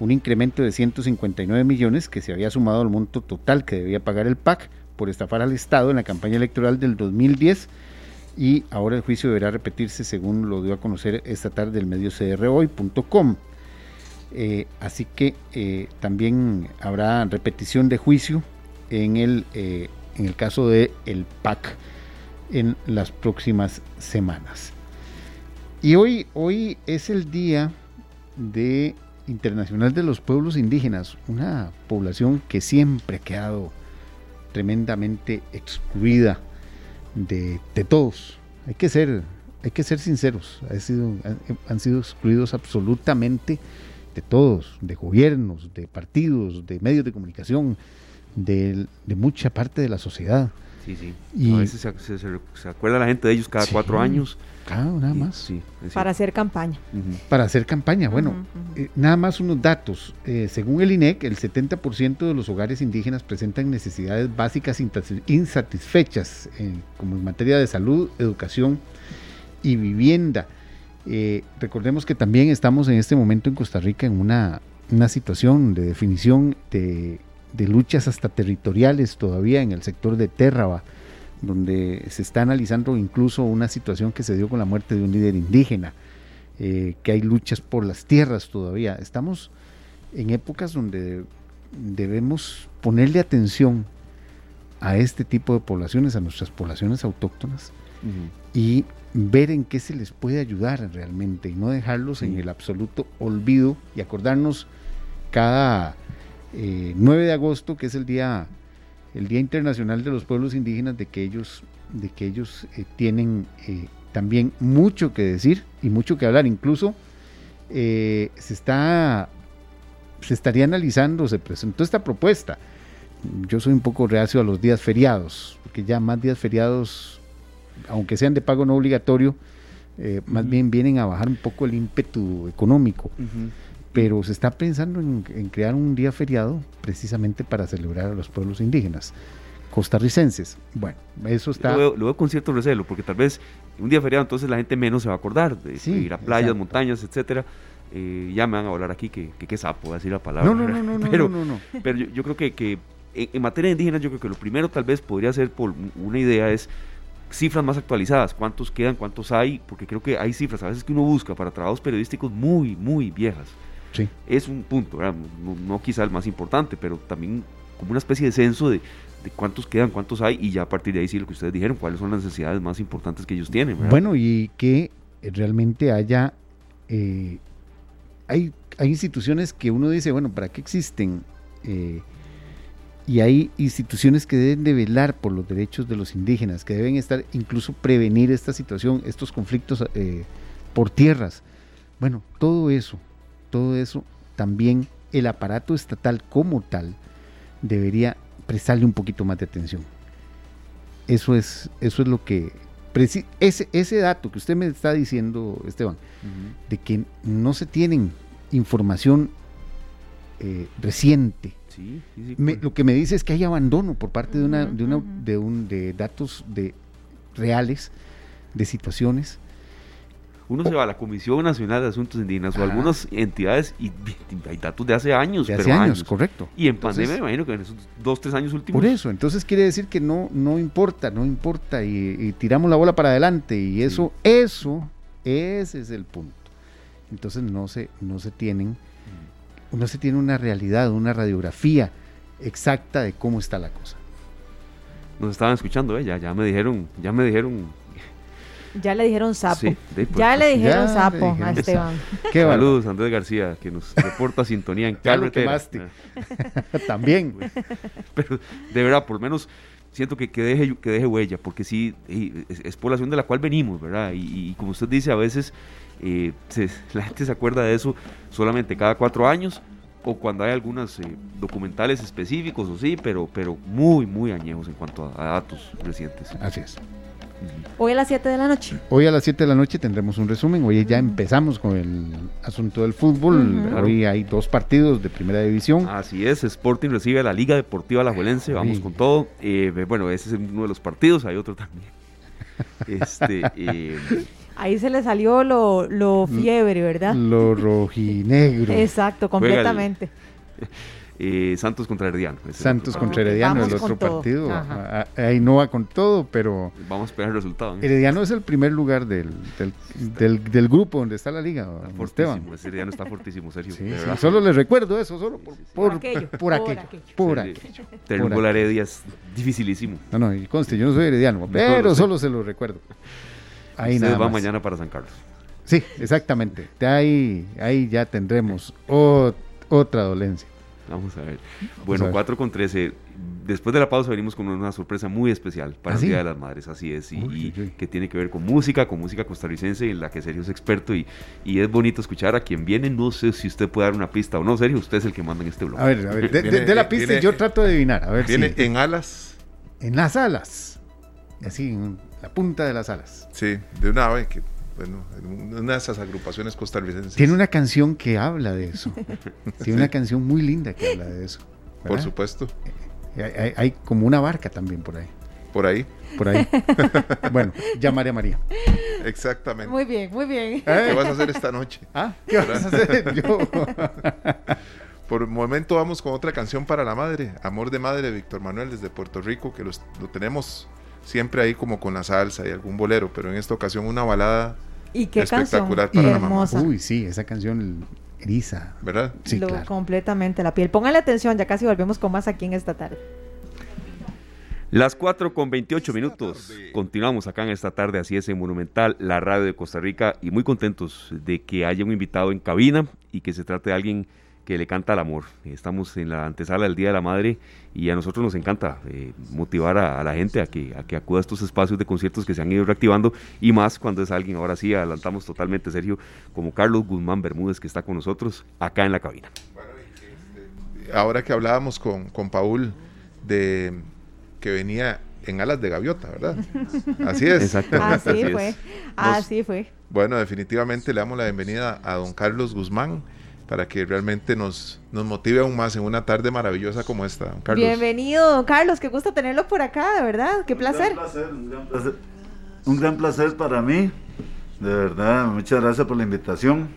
un incremento de 159 millones que se había sumado al monto total que debía pagar el PAC por estafar al Estado en la campaña electoral del 2010 y ahora el juicio deberá repetirse según lo dio a conocer esta tarde el medio crhoy.com. Eh, así que eh, también habrá repetición de juicio en el eh, en el caso de el PAC en las próximas semanas. Y hoy, hoy es el día de Internacional de los Pueblos Indígenas, una población que siempre ha quedado tremendamente excluida de, todos. Hay que ser, hay que ser sinceros, sido, han sido excluidos absolutamente de todos, de gobiernos, de partidos, de medios de comunicación, de, mucha parte de la sociedad. Sí, sí. Y a veces se, acuerda la gente de ellos cada cuatro años. Claro, nada más. Sí, para hacer campaña. Para hacer campaña. Bueno, eh, nada más unos datos. Eh, según el INEC, el 70% de los hogares indígenas presentan necesidades básicas insatisfechas, como en materia de salud, educación y vivienda. Eh, recordemos que también estamos en este momento en Costa Rica en una, una situación de definición de de luchas hasta territoriales todavía en el sector de Térraba, donde se está analizando incluso una situación que se dio con la muerte de un líder indígena, eh, que hay luchas por las tierras todavía. Estamos en épocas donde debemos ponerle atención a este tipo de poblaciones, a nuestras poblaciones autóctonas, y ver en qué se les puede ayudar realmente y no dejarlos en el absoluto olvido y acordarnos cada 9 de agosto, que es el día, el día Internacional de los Pueblos Indígenas, de que ellos, de que ellos tienen también mucho que decir y mucho que hablar. Incluso se está se estaría analizando, se presentó esta propuesta. Yo soy un poco reacio a los días feriados, porque ya más días feriados, aunque sean de pago no obligatorio, eh, más bien vienen a bajar un poco el ímpetu económico. Pero se está pensando en, crear un día feriado precisamente para celebrar a los pueblos indígenas costarricenses. Bueno, eso está... Lo veo, con cierto recelo, porque tal vez un día feriado entonces la gente menos se va a acordar de, ir a playas, montañas, etcétera eh, ya me van a hablar aquí que, que, sapo, decir la palabra. No, no, no, no, <laughs> pero, no, no, Pero yo, creo que, que en, materia indígena, yo creo que lo primero tal vez podría ser por una idea es cifras más actualizadas, cuántos quedan, cuántos hay, porque creo que hay cifras a veces que uno busca para trabajos periodísticos muy, muy viejas. Sí. Es un punto, No, no, quizá el más importante, pero también como una especie de censo de, de, cuántos quedan, cuántos hay, y ya a partir de ahí sí lo que ustedes dijeron, cuáles son las necesidades más importantes que ellos tienen. Bueno, y que realmente haya eh, hay, instituciones que uno dice, bueno, ¿para qué existen? Eh, y hay instituciones que deben de velar por los derechos de los indígenas, que deben estar, incluso prevenir esta situación, estos conflictos eh, por tierras. Bueno, todo eso, todo eso, también el aparato estatal como tal debería prestarle un poquito más de atención. Eso es, eso es lo que, ese, ese dato que usted me está diciendo, Esteban, de que no se tienen información eh, reciente. Pues. lo que me dice es que hay abandono por parte de una, de una, de un, de datos de reales, de situaciones uno se va a la Comisión Nacional de Asuntos Indígenas o algunas entidades y hay datos de hace años. De hace años, correcto. Y en pandemia me imagino que en esos dos, tres años últimos. Por eso, entonces quiere decir que no, no importa, no importa y, tiramos la bola para adelante y eso, eso, ese es el punto. Entonces no se, no se tienen, no se tiene una realidad, una radiografía exacta de cómo está la cosa. Nos estaban escuchando, ¿eh? ya, ya me dijeron, ya me dijeron ya le dijeron sapo. ya le dijeron sapo a Esteban. Saludos, Andrés García, que nos reporta <laughs> sintonía en carretera. Ah. <laughs> También. <laughs> Pero de verdad, por lo menos siento que, que, deje, que deje huella, porque sí, es, población de la cual venimos, ¿verdad? Y, como usted dice, a veces eh, la gente se acuerda de eso solamente cada cuatro años o cuando hay algunos eh, documentales específicos o sí, pero, pero muy, muy añejos en cuanto a datos recientes. Así es. Hoy a las 7 de la noche. Hoy a las 7 de la noche tendremos un resumen. Hoy ya empezamos con el asunto del fútbol. Hoy hay dos partidos de primera división. Así es, Sporting recibe a la Liga Deportiva La Juelense. Vamos con todo. Eh, bueno, ese es uno de los partidos. Hay otro también. <laughs> este, eh, Ahí se le salió lo, lo fiebre, ¿verdad? Lo rojinegro. Exacto, completamente. <laughs> Eh, Santos contra Herediano. Santos contra Herediano, el otro partido. Ahí no va con todo, pero. Vamos a esperar el resultado. Herediano es el primer lugar del, del, grupo donde está la liga. Esteban. Herediano está fortísimo, Sergio. solo les recuerdo eso, solo por, por, aquello. Por aquello. Por aquello. Tener un gol a Heredia es dificilísimo. No, no, y conste, yo no soy Herediano, pero solo se lo recuerdo. Ahí nada va mañana para San Carlos. Sí, exactamente. Ahí, ahí ya tendremos otra dolencia. Vamos a ver. Bueno, 4 con 13. Después de la pausa venimos con una sorpresa muy especial para ¿Ah, el Día de las Madres, así es, y, que tiene que ver con música, con música costarricense, en la que Sergio es experto y, y, es bonito escuchar a quien viene. No sé si usted puede dar una pista o no, Sergio, usted es el que manda en este blog. A ver, a ver, de, la pista yo trato de adivinar. A ver viene en alas. En las alas. Así, en la punta de las alas. Sí, de una ave que bueno, una de esas agrupaciones costarricenses. Tiene una canción que habla de eso. <laughs> Tiene una canción muy linda que habla de eso. Por supuesto. Eh, hay, como una barca también por ahí. Por ahí. Por ahí. <laughs> bueno, llamaré a María. Exactamente. Muy bien, muy bien. ¿Qué vas a hacer esta noche? ¿Ah? ¿Qué vas a hacer? Yo. <laughs> Por el momento vamos con otra canción para la madre, Amor de Madre, Víctor Manuel desde Puerto Rico, que lo tenemos siempre ahí como con la salsa y algún bolero, pero en esta ocasión una balada ¿Y qué espectacular para la mamá. Uy, sí, esa canción eriza. ¿Verdad? Sí, Completamente la piel. Póngale atención, ya casi volvemos con más aquí en esta tarde. Las 4 con 28 minutos. Continuamos acá en esta tarde, así es, en Monumental, la radio de Costa Rica, y muy contentos de que haya un invitado en cabina y que se trate de alguien que le canta al amor. Estamos en la antesala del Día de la Madre y a nosotros nos encanta eh, motivar a, la gente a que, a que acuda a estos espacios de conciertos que se han ido reactivando y más cuando es alguien, ahora sí, adelantamos totalmente, Sergio, como Carlos Guzmán Bermúdez que está con nosotros acá en la cabina. Este, ahora que hablábamos con, con Paul de que venía en alas de gaviota, ¿verdad? Así es. Exactamente. Así, fue. Así fue. Bueno, definitivamente le damos la bienvenida a don Carlos Guzmán para que realmente nos, nos motive aún más en una tarde maravillosa como esta, don Carlos. Bienvenido, don Carlos, qué gusto tenerlo por acá, de verdad, qué placer. Un gran placer, un gran placer, un gran placer para mí, de verdad, muchas gracias por la invitación.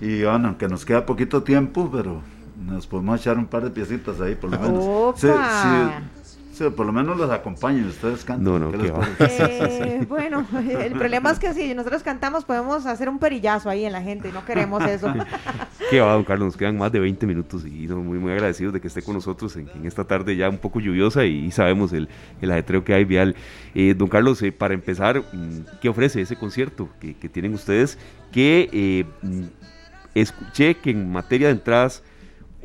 Y bueno, aunque nos queda poquito tiempo, pero nos podemos echar un par de piecitas ahí, por lo menos. Opa. Sí, por lo menos los acompañen, ustedes cantan. No, no, qué eh, Bueno, <laughs> el problema es que si nosotros cantamos podemos hacer un perillazo ahí en la gente y no queremos eso. <laughs> qué va, don Carlos, nos quedan más de 20 minutos y muy, muy agradecidos de que esté con nosotros en, esta tarde ya un poco lluviosa y, sabemos el, el, ajetreo que hay vial. Eh, don Carlos, eh, para empezar, mm, ¿qué ofrece ese concierto que, tienen ustedes? Que mm, escuché que en materia de entradas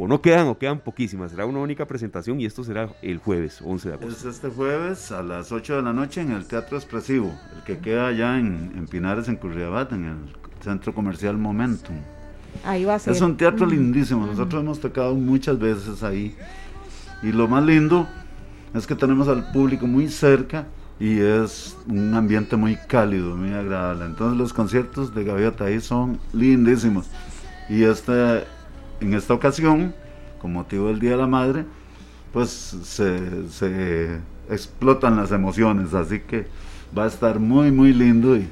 o no quedan o quedan poquísimas. Será una única presentación y esto será el jueves 11 de agosto. Es este jueves a las 8 de la noche en el Teatro Expresivo, el que queda allá en, Pinares, en Curriabat, en el Centro Comercial Momentum. Ahí va a ser. Es un teatro lindísimo, nosotros hemos tocado muchas veces ahí. Y lo más lindo es que tenemos al público muy cerca y es un ambiente muy cálido, muy agradable. Entonces los conciertos de Gaviota ahí son lindísimos. Y este en esta ocasión, con motivo del Día de la Madre, pues se, explotan las emociones, así que va a estar muy, muy lindo y,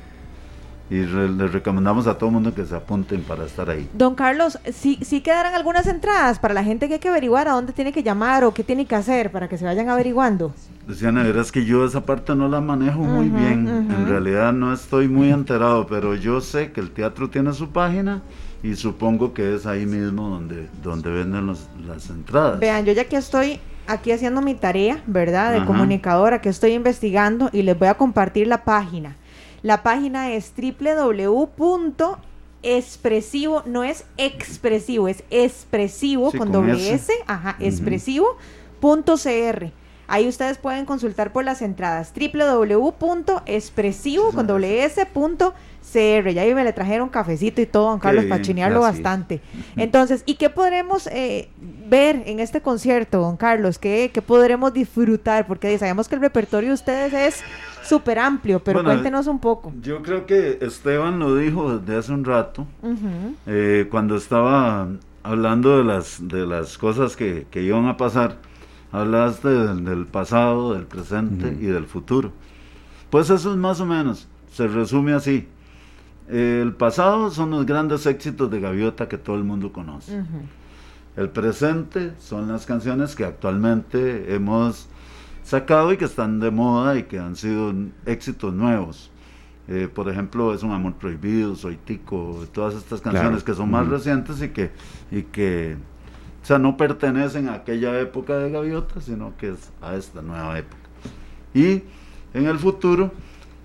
y les recomendamos a todo el mundo que se apunten para estar ahí. Don Carlos, ¿sí, ¿sí quedarán algunas entradas para la gente que hay que averiguar a dónde tiene que llamar o qué tiene que hacer para que se vayan averiguando? Luciana, verás que yo esa parte no la manejo muy bien, en realidad no estoy muy enterado, pero yo sé que el teatro tiene su página y supongo que es ahí mismo donde, donde venden las entradas. Vean, yo ya que estoy aquí haciendo mi tarea, ¿verdad? De comunicadora, que estoy investigando y les voy a compartir la página. La página es www.expresivo, no es expresivo, es expresivo con, doble S, ajá, expresivo.cr. Ahí ustedes pueden consultar por las entradas www.expresivo con doble S CR, ya me le trajeron cafecito y todo, don Carlos, para chinearlo bastante. Entonces, ¿y qué podremos eh, ver en este concierto, don Carlos? ¿Qué, ¿Qué, podremos disfrutar? Porque sabemos que el repertorio de ustedes es súper amplio, pero cuéntenos un poco. Yo creo que Esteban lo dijo desde hace un rato, eh, cuando estaba hablando de las, de las cosas que, que iban a pasar, hablaste del, pasado, del presente y del futuro. Pues eso es más o menos, se resume así. El pasado son los grandes éxitos de Gaviota que todo el mundo conoce. El presente son las canciones que actualmente hemos sacado y que están de moda y que han sido éxitos nuevos. Eh, por ejemplo, Es un amor prohibido, Soy Tico, todas estas canciones que son más recientes y que, y que o sea, no pertenecen a aquella época de Gaviota, sino que es a esta nueva época. Y en el futuro,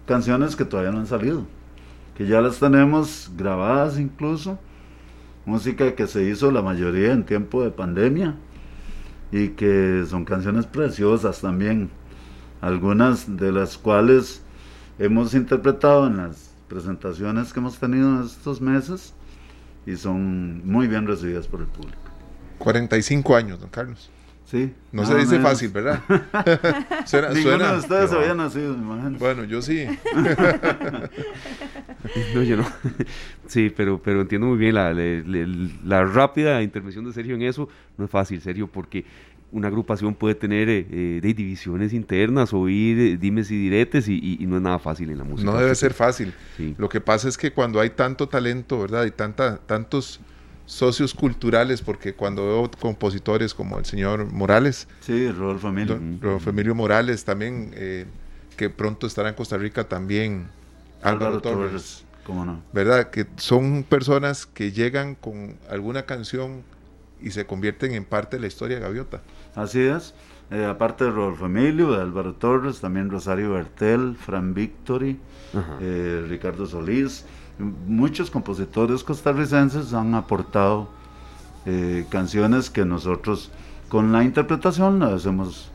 canciones que todavía no han salido que ya las tenemos grabadas incluso, música que se hizo la mayoría en tiempo de pandemia y que son canciones preciosas también, algunas de las cuales hemos interpretado en las presentaciones que hemos tenido en estos meses y son muy bien recibidas por el público. 45 años, don Carlos. Sí. No se dice fácil, ¿verdad? <laughs> suena, Ninguno de ustedes había nacido, Bueno, yo sí. <laughs> no, yo no. sí, pero, pero entiendo muy bien la, la, rápida intervención de Sergio en eso. No es fácil, Sergio, porque una agrupación puede tener eh, eh, de divisiones internas, oír eh, dimes y diretes y, no es nada fácil en la música. No debe ser fácil. Lo que pasa es que cuando hay tanto talento, ¿verdad? Y tanta, tantos socios culturales, porque cuando veo compositores como el señor Morales, sí, Rodolfo Emilio, Rodolfo Emilio Morales también, eh, que pronto estará en Costa Rica también, Álvaro, Torres, ¿cómo no? ¿verdad? Que son personas que llegan con alguna canción y se convierten en parte de la historia de Gaviota. Así es. Eh, aparte de Rodolfo Emilio, de Álvaro Torres, también Rosario Bertel, Fran Victory, eh, Ricardo Solís, muchos compositores costarricenses han aportado eh, canciones que nosotros con la interpretación las hemos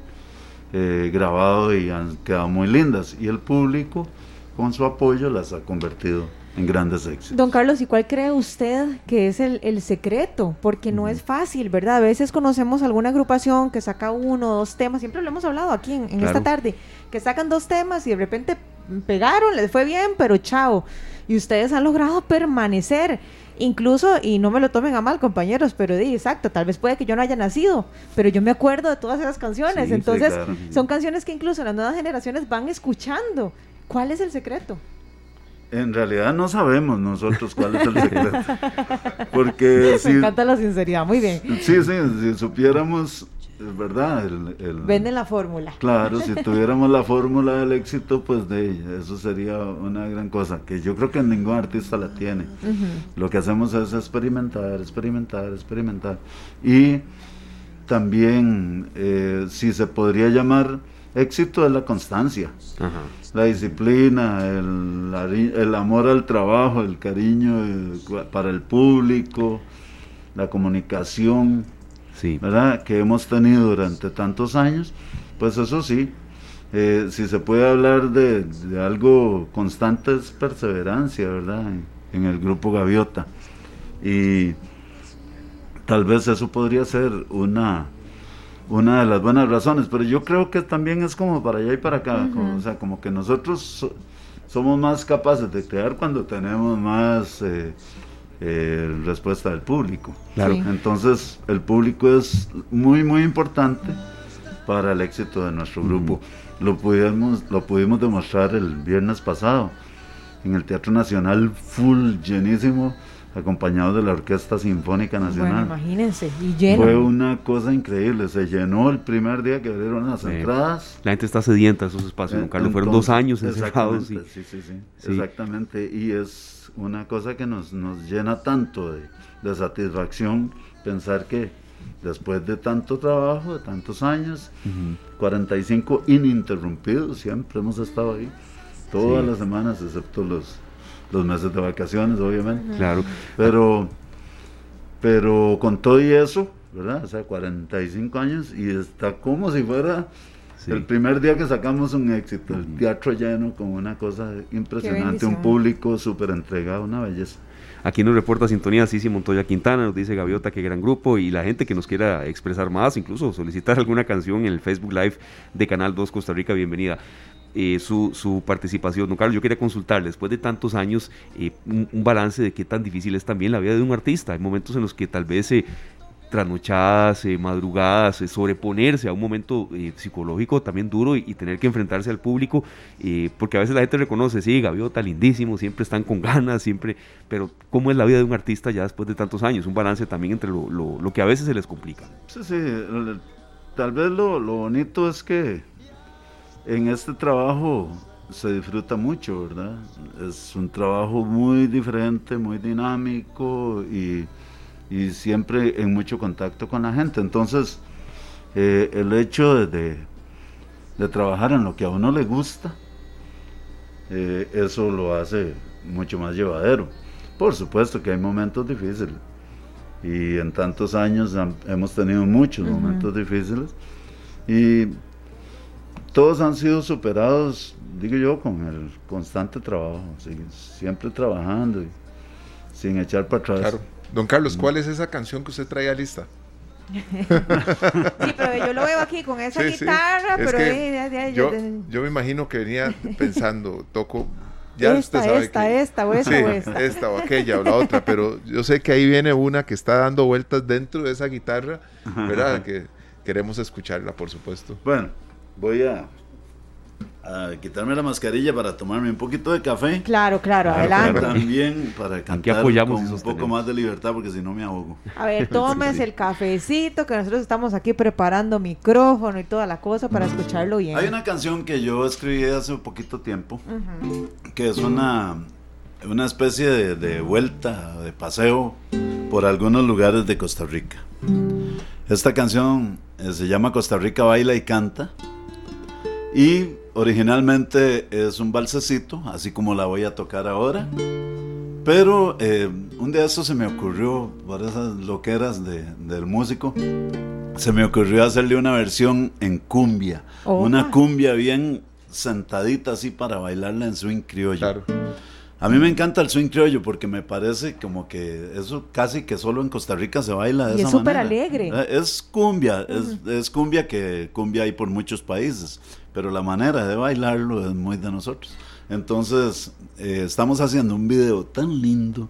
eh, grabado y han quedado muy lindas. Y el público, con su apoyo, las ha convertido en grandes éxitos. Don Carlos, ¿y cuál cree usted que es el, secreto? Porque no es fácil, ¿verdad? A veces conocemos alguna agrupación que saca uno o dos temas, siempre lo hemos hablado aquí en, esta tarde, que sacan dos temas y de repente pegaron, les fue bien, pero chao. Y ustedes han logrado permanecer. Incluso, y no me lo tomen a mal, compañeros, pero di, exacto, tal vez puede que yo no haya nacido, pero yo me acuerdo de todas esas canciones. Entonces, son canciones que incluso las nuevas generaciones van escuchando. ¿Cuál es el secreto? En realidad no sabemos nosotros cuál es el <laughs> secreto. Porque Me encanta la sinceridad, muy bien. Sí, sí, si supiéramos, es verdad. El, Venden la fórmula. Claro, si <laughs> tuviéramos la fórmula del éxito, pues de eso sería una gran cosa, que yo creo que ningún artista la tiene. Lo que hacemos es experimentar, experimentar, experimentar. Y también, eh, si se podría llamar éxito, es la constancia. La disciplina, el, el, amor al trabajo, el cariño eh, para el público, la comunicación, ¿verdad? Que hemos tenido durante tantos años, pues eso sí, eh, si se puede hablar de, algo constante es perseverancia, ¿verdad? en el grupo Gaviota. Y tal vez eso podría ser una una de las buenas razones, pero yo creo que también es como para allá y para acá, o sea, como que nosotros somos más capaces de crear cuando tenemos más eh, eh, respuesta del público. Claro. Entonces, el público es muy, muy importante para el éxito de nuestro grupo. Lo pudimos, lo pudimos demostrar el viernes pasado en el Teatro Nacional, full, llenísimo acompañado de la Orquesta Sinfónica Nacional. Bueno, imagínense, y lleno. Fue una cosa increíble, se llenó el primer día que abrieron las entradas. La gente está sedienta esos espacios, don Carlos, fueron dos años encerrados. Sí. Sí, sí, sí, exactamente, y es una cosa que nos, nos llena tanto de, de satisfacción pensar que después de tanto trabajo, de tantos años, 45 ininterrumpidos, siempre hemos estado ahí, todas las semanas, excepto los los meses de vacaciones, obviamente. Claro. Pero, pero con todo y eso, ¿verdad? O sea, 45 años y está como si fuera el primer día que sacamos un éxito, el teatro lleno con una cosa impresionante, un público súper entregado, una belleza. Aquí nos reporta Sintonía Sisi Montoya Quintana, nos dice Gaviota, qué gran grupo, y la gente que nos quiera expresar más, incluso solicitar alguna canción en el Facebook Live de Canal 2 Costa Rica, bienvenida. Eh, su, su, participación. Don Carlos, yo quería consultar, después de tantos años, eh, un, balance de qué tan difícil es también la vida de un artista. Hay momentos en los que tal vez eh, trasnochadas, madrugadas, sobreponerse a un momento psicológico también duro y, tener que enfrentarse al público, porque a veces la gente reconoce, sí, Gaviota, lindísimo, siempre están con <laughs> ganas, siempre, pero ¿cómo es la vida de un artista ya después de tantos años? Un balance también entre lo, lo, que a veces se les complica. Sí, sí, tal vez lo, lo bonito es que en este trabajo se disfruta mucho, ¿verdad? Es un trabajo muy diferente, muy dinámico y, siempre en mucho contacto con la gente. Entonces, eh, el hecho de, trabajar en lo que a uno le gusta, eh, eso lo hace mucho más llevadero. Por supuesto que hay momentos difíciles y en tantos años hemos tenido muchos momentos difíciles y todos han sido superados, digo yo, con el constante trabajo, siempre trabajando y sin echar para atrás. Claro. Don Carlos, ¿cuál es esa canción que usted traía lista? <laughs> sí, pero yo lo veo aquí con esa guitarra, pero yo, yo, me imagino que venía pensando, toco ya esta, usted sabe esta, que, esta, o esta, o esta. esta o aquella o la otra, pero yo sé que ahí viene una que está dando vueltas dentro de esa guitarra, ¿verdad? que queremos escucharla, por supuesto. Bueno, voy a, quitarme la mascarilla para tomarme un poquito de café. Claro, claro, adelante. También para cantar con un poco más de libertad porque si no me ahogo. A ver, <laughs> tomes el cafecito que nosotros estamos aquí preparando micrófono y toda la cosa para escucharlo bien. Hay una canción que yo escribí hace un poquito tiempo que es una, una especie de, de vuelta, de paseo por algunos lugares de Costa Rica. Esta canción eh, se llama Costa Rica Baila y Canta y originalmente es un balsecito, así como la voy a tocar ahora, Pero eh, un día eso se me ocurrió, por esas loqueras de, del músico, se me ocurrió hacerle una versión en cumbia. Una cumbia bien sentadita así para bailarla en swing criollo. Claro. A mí me encanta el swing criollo porque me parece como que eso casi que solo en Costa Rica se baila de y es súper alegre. Eh, es cumbia, es, cumbia que cumbia hay por muchos países, pero la manera de bailarlo es muy de nosotros. Entonces, eh, estamos haciendo un video tan lindo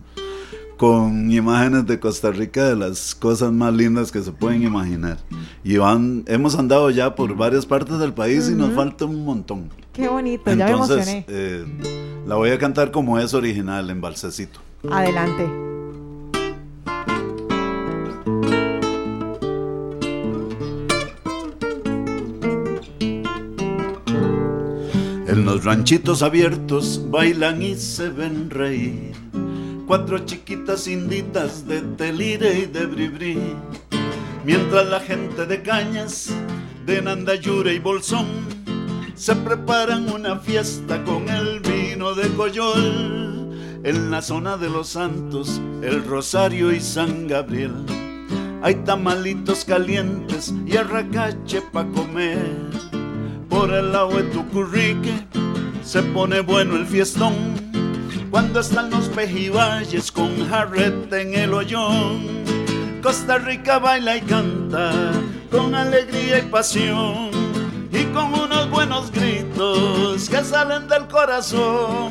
con imágenes de Costa Rica de las cosas más lindas que se pueden imaginar. Y van, hemos andado ya por varias partes del país y nos falta un montón. Qué bonito, ya me emocioné. Eh, la voy a cantar como es original, en balsecito. Adelante. Los ranchitos abiertos bailan y se ven reír cuatro chiquitas inditas de Telire y de Bribri. Mientras la gente de Cañas, de Nandayure y Bolsón, se preparan una fiesta con el vino de Coyol. En la zona de los Santos, el Rosario y San Gabriel. Hay tamalitos calientes y arracache pa' comer. Por el lado de Tucurrique se pone bueno el fiestón cuando están los pejibayes con jarrete en el hoyón. Costa Rica baila y canta con alegría y pasión y con unos buenos gritos que salen del corazón.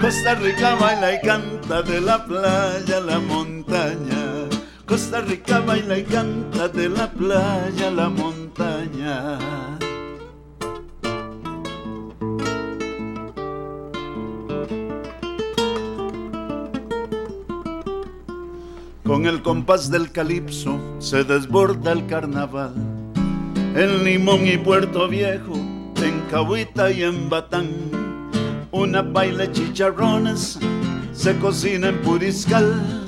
Costa Rica baila y canta de la playa a la montaña. Costa Rica baila y canta de la playa a la montaña. Con el compás del calipso se desborda el carnaval. En Limón y Puerto Viejo, en Cahuita y en Batán, una baile chicharrones se cocina en Puriscal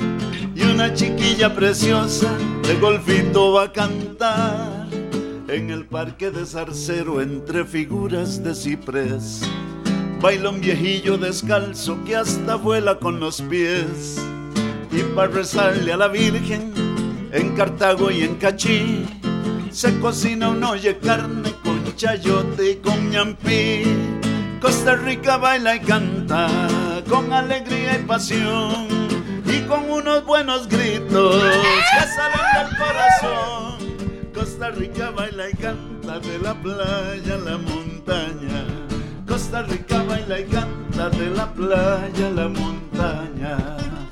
y una chiquilla preciosa de golfito va a cantar en el parque de Zarcero entre figuras de ciprés. Baila un viejillo descalzo que hasta vuela con los pies y para rezarle a la Virgen en Cartago y en Cachí se cocina un oye carne con chayote y con ñampí. Costa Rica baila y canta con alegría y pasión y con unos buenos gritos que salen del corazón. Costa Rica baila y canta de la playa a la montaña. Costa Rica baila y canta de la playa a la montaña.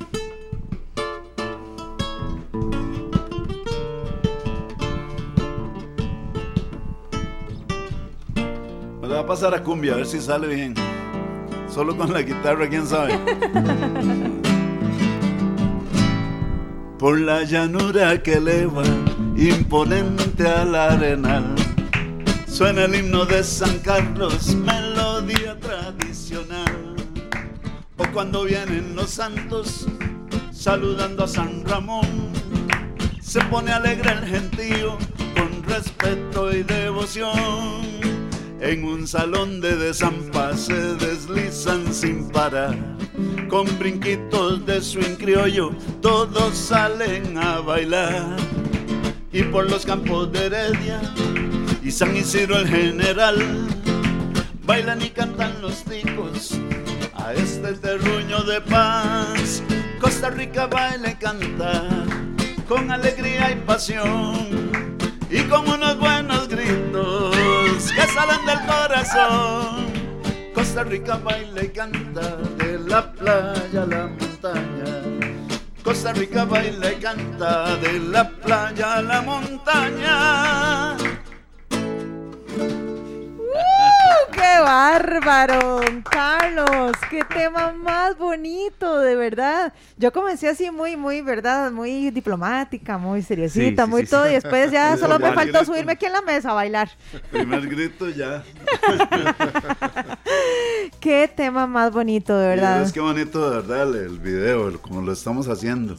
Va a pasar a cumbia, a ver si sale bien. Solo con la guitarra, quién sabe. <laughs> Por la llanura que eleva, imponente al arenal, suena el himno de San Carlos, melodía tradicional. O cuando vienen los santos, saludando a San Ramón, se pone alegre el gentío con respeto y devoción en un salón de desampa se deslizan sin parar. Con brinquitos de swing criollo, todos salen a bailar. Y por los campos de Heredia y San Isidro el General, bailan y cantan los ticos a este terruño de paz. Costa Rica baila y canta con alegría y pasión y con unos buenos gritos que salen del corazón. Costa Rica baila y canta de la playa a la montaña. Costa Rica baila y canta de la playa a la montaña. ¡Qué bárbaro, Carlos! ¡Qué tema más bonito, de verdad! Yo comencé así muy, muy, ¿verdad? Muy diplomática, muy seriosita, muy todo, y después ya <laughs> solo me faltó subirme aquí en la mesa a bailar. Primer grito ya. <laughs> ¡Qué tema más bonito, de verdad! es que bonito, de verdad, el video, como lo estamos haciendo.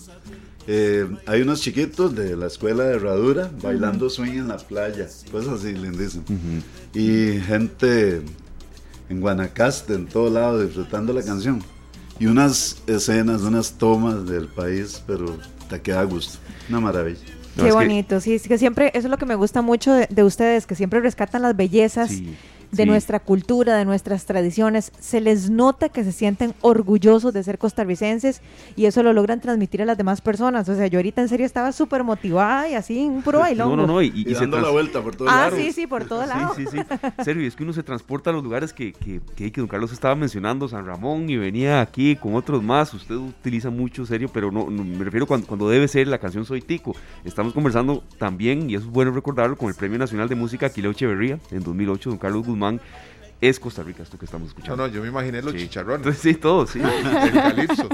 Eh, hay unos chiquitos de la escuela de herradura bailando swing en la playa, cosas así lindísimas. Y gente en Guanacaste, en todo lado, disfrutando la canción. y unas escenas, unas tomas del país, pero te queda a gusto. Una maravilla. Qué bonito, sí, es que siempre, eso es lo que me gusta mucho de, ustedes, que siempre rescatan las bellezas de nuestra cultura, de nuestras tradiciones. Se les nota que se sienten orgullosos de ser costarricenses y eso lo logran transmitir a las demás personas. O sea, yo ahorita en serio estaba súper motivada y así, un puro bailón. No, no, no, y, y, dando la vuelta por todos ah, sí, sí, por todos lados. Sí, sí, sí. Serio, es que uno se transporta a los lugares que, que, que, que, don Carlos estaba mencionando, San Ramón, y venía aquí con otros más. Usted utiliza mucho, serio, pero no, me refiero cuando, cuando debe ser la canción Soy Tico. Estamos conversando también, y eso es bueno recordarlo, con el Premio Nacional de Música Aquileo Echeverría en 2008, don Carlos Guzmán es Costa Rica esto que estamos escuchando. No, no, yo me imaginé los chicharrones. sí, todo, sí. El calipso,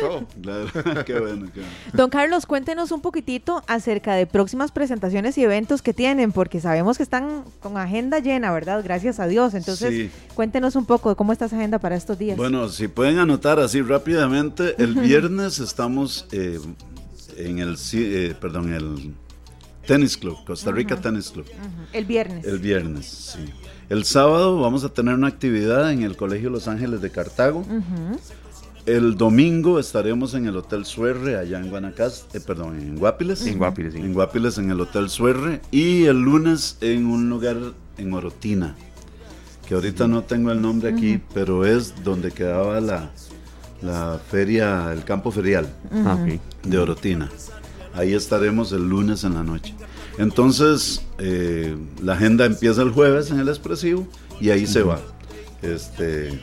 todo. Claro, <laughs> qué bueno, qué Don Carlos, cuéntenos un poquitito acerca de próximas presentaciones y eventos que tienen, porque sabemos que están con agenda llena, ¿verdad? Gracias a Dios. Entonces, cuéntenos un poco de cómo está esa agenda para estos días. Bueno, si pueden anotar así rápidamente, el viernes estamos eh, en el, eh, perdón, el Tennis Club, Costa Rica Tennis Club. El viernes. El viernes, sí. El sábado vamos a tener una actividad en el Colegio Los Ángeles de Cartago. El domingo estaremos en el Hotel Suerre, allá en Guanacaste, eh, perdón, en Guapiles. En Guapiles, En Guapiles, en el Hotel Suerre. Y el lunes en un lugar en Orotina, que ahorita no tengo el nombre aquí, pero es donde quedaba la, la feria, el campo ferial ah, de Orotina. Ahí estaremos el lunes en la noche. Entonces, eh, la agenda empieza el jueves en el expresivo y ahí se va. Este,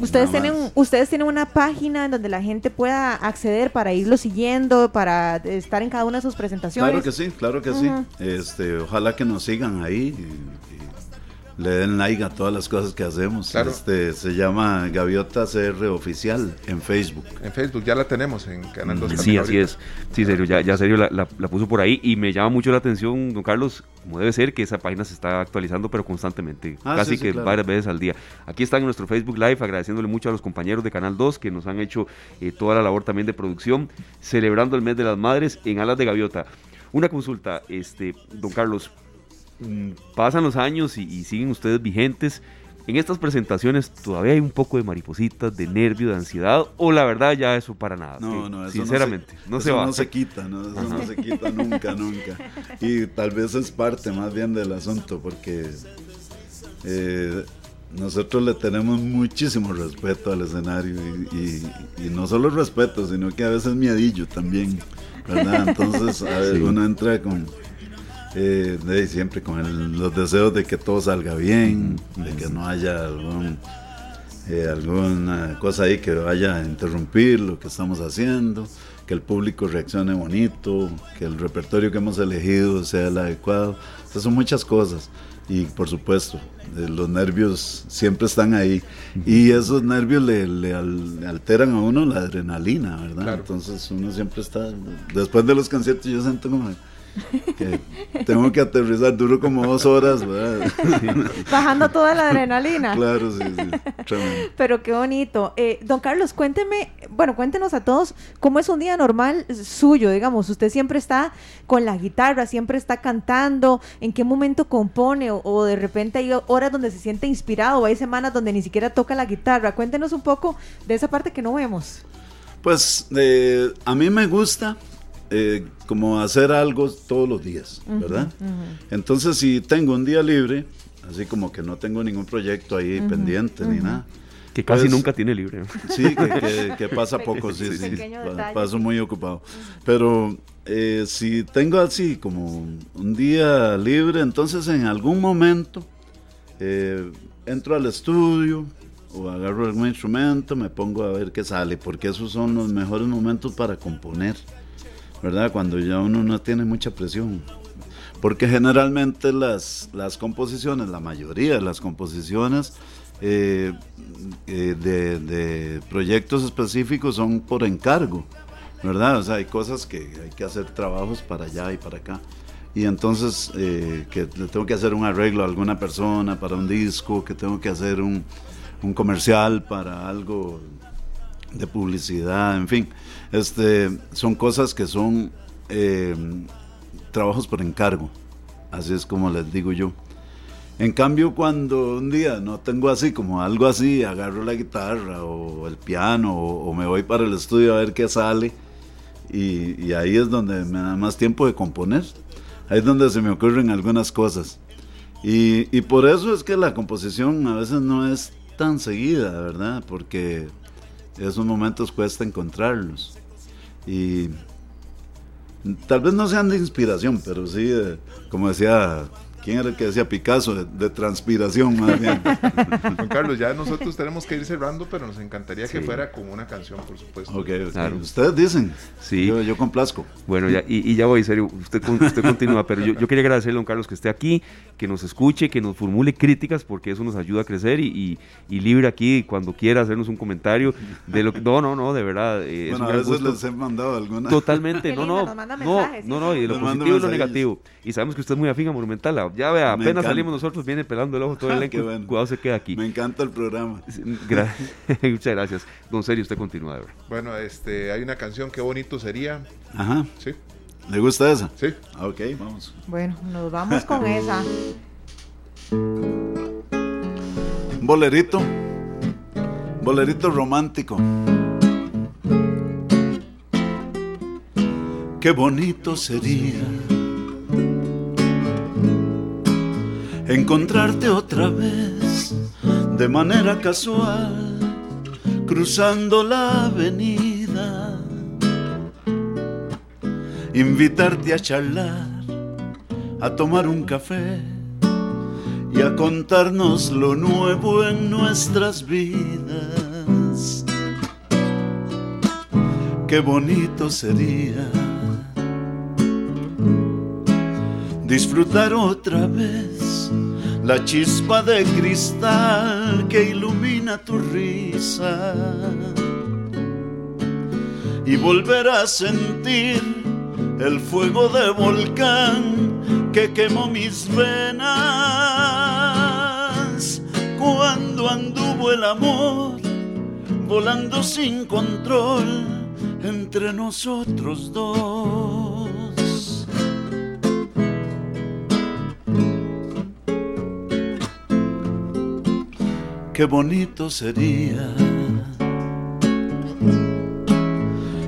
Ustedes tienen, ustedes tienen una página en donde la gente pueda acceder para irlo siguiendo, para estar en cada una de sus presentaciones. Claro que sí, claro que sí. Este, ojalá que nos sigan ahí le den like a todas las cosas que hacemos. Este, se llama Gaviota CR Oficial en Facebook. En Facebook ya la tenemos en Canal 2. Sí, así es. Sí, serio, ya, ya serio la, la, puso por ahí y me llama mucho la atención, don Carlos, como debe ser, que esa página se está actualizando, pero constantemente, ah, casi que varias veces al día. Aquí está en nuestro Facebook Live, agradeciéndole mucho a los compañeros de Canal 2 que nos han hecho eh, toda la labor también de producción, celebrando el mes de las madres en Alas de Gaviota. Una consulta, este, don Carlos, pasan los años y, siguen ustedes vigentes. En estas presentaciones todavía hay un poco de maripositas, de nervio, de ansiedad, o la verdad ya eso para nada. No, no, sinceramente, no se, no se quita, no, eso no se quita <laughs> nunca, nunca. Y tal vez es parte más bien del asunto, porque eh, nosotros le tenemos muchísimo respeto al escenario y, no solo respeto, sino que a veces miedillo también, ¿verdad? <laughs> Entonces a ver, uno entra con eh, siempre con los deseos de que todo salga bien, de que no haya eh, alguna cosa ahí que vaya a interrumpir lo que estamos haciendo, que el público reaccione bonito, que el repertorio que hemos elegido sea el adecuado. Esas son muchas cosas. Y por supuesto, eh, los nervios siempre están ahí. Y esos nervios le, alteran a uno la adrenalina, ¿verdad? Entonces uno siempre está, después de los conciertos yo siento como que tengo que aterrizar, duro como dos horas, Bajando toda la adrenalina. Claro, sí, sí. Pero qué bonito. Eh, don Carlos, cuénteme, bueno, cuéntenos a todos cómo es un día normal suyo, digamos. Usted siempre está con la guitarra, siempre está cantando, en qué momento compone o, de repente hay horas donde se siente inspirado o hay semanas donde ni siquiera toca la guitarra. Cuéntenos un poco de esa parte que no vemos. Pues eh, a mí me gusta eh, como hacer algo todos los días, ¿verdad? Entonces, si tengo un día libre, así como que no tengo ningún proyecto ahí pendiente ni nada. Que casi pues, nunca tiene libre. Sí, que, <laughs> pasa poco, sí, sí. Paso muy ocupado. Pero eh, si tengo así como un día libre, entonces en algún momento eh, entro al estudio o agarro algún instrumento, me pongo a ver qué sale, porque esos son los mejores momentos para componer. ¿Verdad? Cuando ya uno no tiene mucha presión. Porque generalmente las, las composiciones, la mayoría de las composiciones eh, eh, de, proyectos específicos son por encargo, ¿verdad? O sea, hay cosas que hay que hacer trabajos para allá y para acá. Y entonces eh, que tengo que hacer un arreglo a alguna persona para un disco, que tengo que hacer un, un comercial para algo de publicidad, en fin. Este, son cosas que son eh, trabajos por encargo, así es como les digo yo. En cambio, cuando un día no tengo así, como algo así, agarro la guitarra o el piano o, me voy para el estudio a ver qué sale y, ahí es donde me da más tiempo de componer. Ahí es donde se me ocurren algunas cosas. Y, y por eso es que la composición a veces no es tan seguida, ¿verdad? Porque esos momentos cuesta encontrarlos. Y tal vez no sean de inspiración, pero sí, como decía ¿Quién era el que decía Picasso? De, transpiración, más bien. <laughs> Juan Carlos, ya nosotros tenemos que ir cerrando, pero nos encantaría que fuera como una canción, por supuesto. Ok, Claro. Ustedes dicen. Sí. Yo, yo complazco. Bueno, ya, y, ya voy, en serio, usted, usted continúa, pero yo, quería agradecerle a don Carlos que esté aquí, que nos escuche, que nos formule críticas, porque eso nos ayuda a crecer y, y, libre aquí cuando quiera hacernos un comentario de lo que. No, no, no, de verdad. Eh, bueno, a veces les he mandado alguna. Totalmente, no, no. no, no, no, y lo positivo y lo negativo. Y sabemos que usted es muy afín a Monumental. Ya vea, apenas salimos nosotros, viene pelando el ojo todo el <laughs> elenco. Cuidado se queda aquí. Me encanta el programa. <laughs> Muchas gracias. Don Serio, usted continúa. Bueno, este, hay una canción, qué bonito sería. Ajá. Sí. ¿Le gusta esa? Sí. Ah, ok, vamos. Bueno, nos vamos con esa. Bolerito. Bolerito romántico. Qué bonito sería encontrarte otra vez de manera casual, cruzando la avenida, invitarte a charlar, a tomar un café y a contarnos lo nuevo en nuestras vidas. Qué bonito sería disfrutar otra vez la chispa de cristal que ilumina tu risa y volver a sentir el fuego de volcán que quemó mis venas cuando anduvo el amor volando sin control entre nosotros dos. Qué bonito sería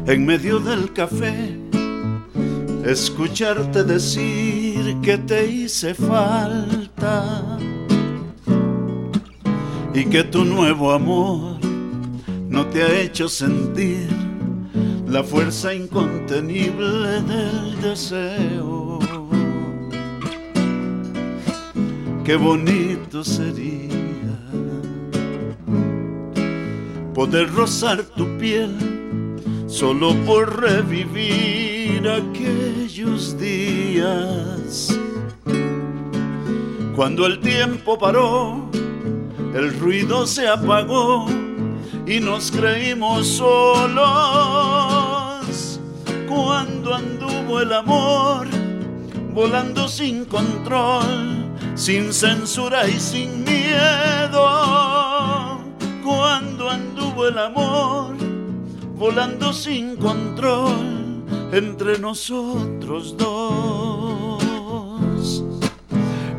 en medio del café escucharte decir que te hice falta y que tu nuevo amor no te ha hecho sentir la fuerza incontenible del deseo. Qué bonito sería poder rozar tu piel solo por revivir aquellos días. Cuando el tiempo paró, el ruido se apagó y nos creímos solos. Cuando anduvo el amor, volando sin control, sin censura y sin miedo. Cuando anduvo el amor volando sin control entre nosotros dos.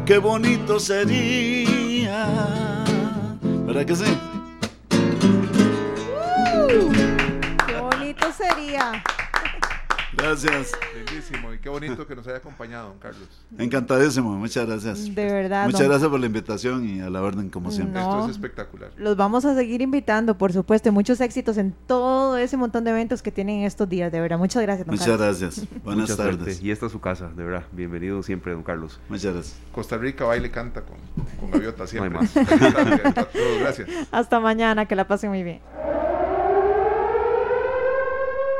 Qué bonito sería, ¿verdad que sí? Uh, qué bonito sería. Gracias. Lindísimo y qué bonito que nos haya acompañado, don Carlos. Encantadísimo, muchas gracias. De verdad. Muchas gracias por la invitación y a la orden como siempre. Esto es espectacular. Los vamos a seguir invitando, por supuesto, muchos éxitos en todo ese montón de eventos que tienen estos días, de verdad. Muchas gracias, don Muchas gracias. Buenas tardes. Y esta es su casa, de verdad. Bienvenido siempre, don Carlos. Muchas gracias. Costa Rica baile canta con, con gaviota siempre. No hay más. <laughs> gracias. Hasta mañana, que la pasen muy bien.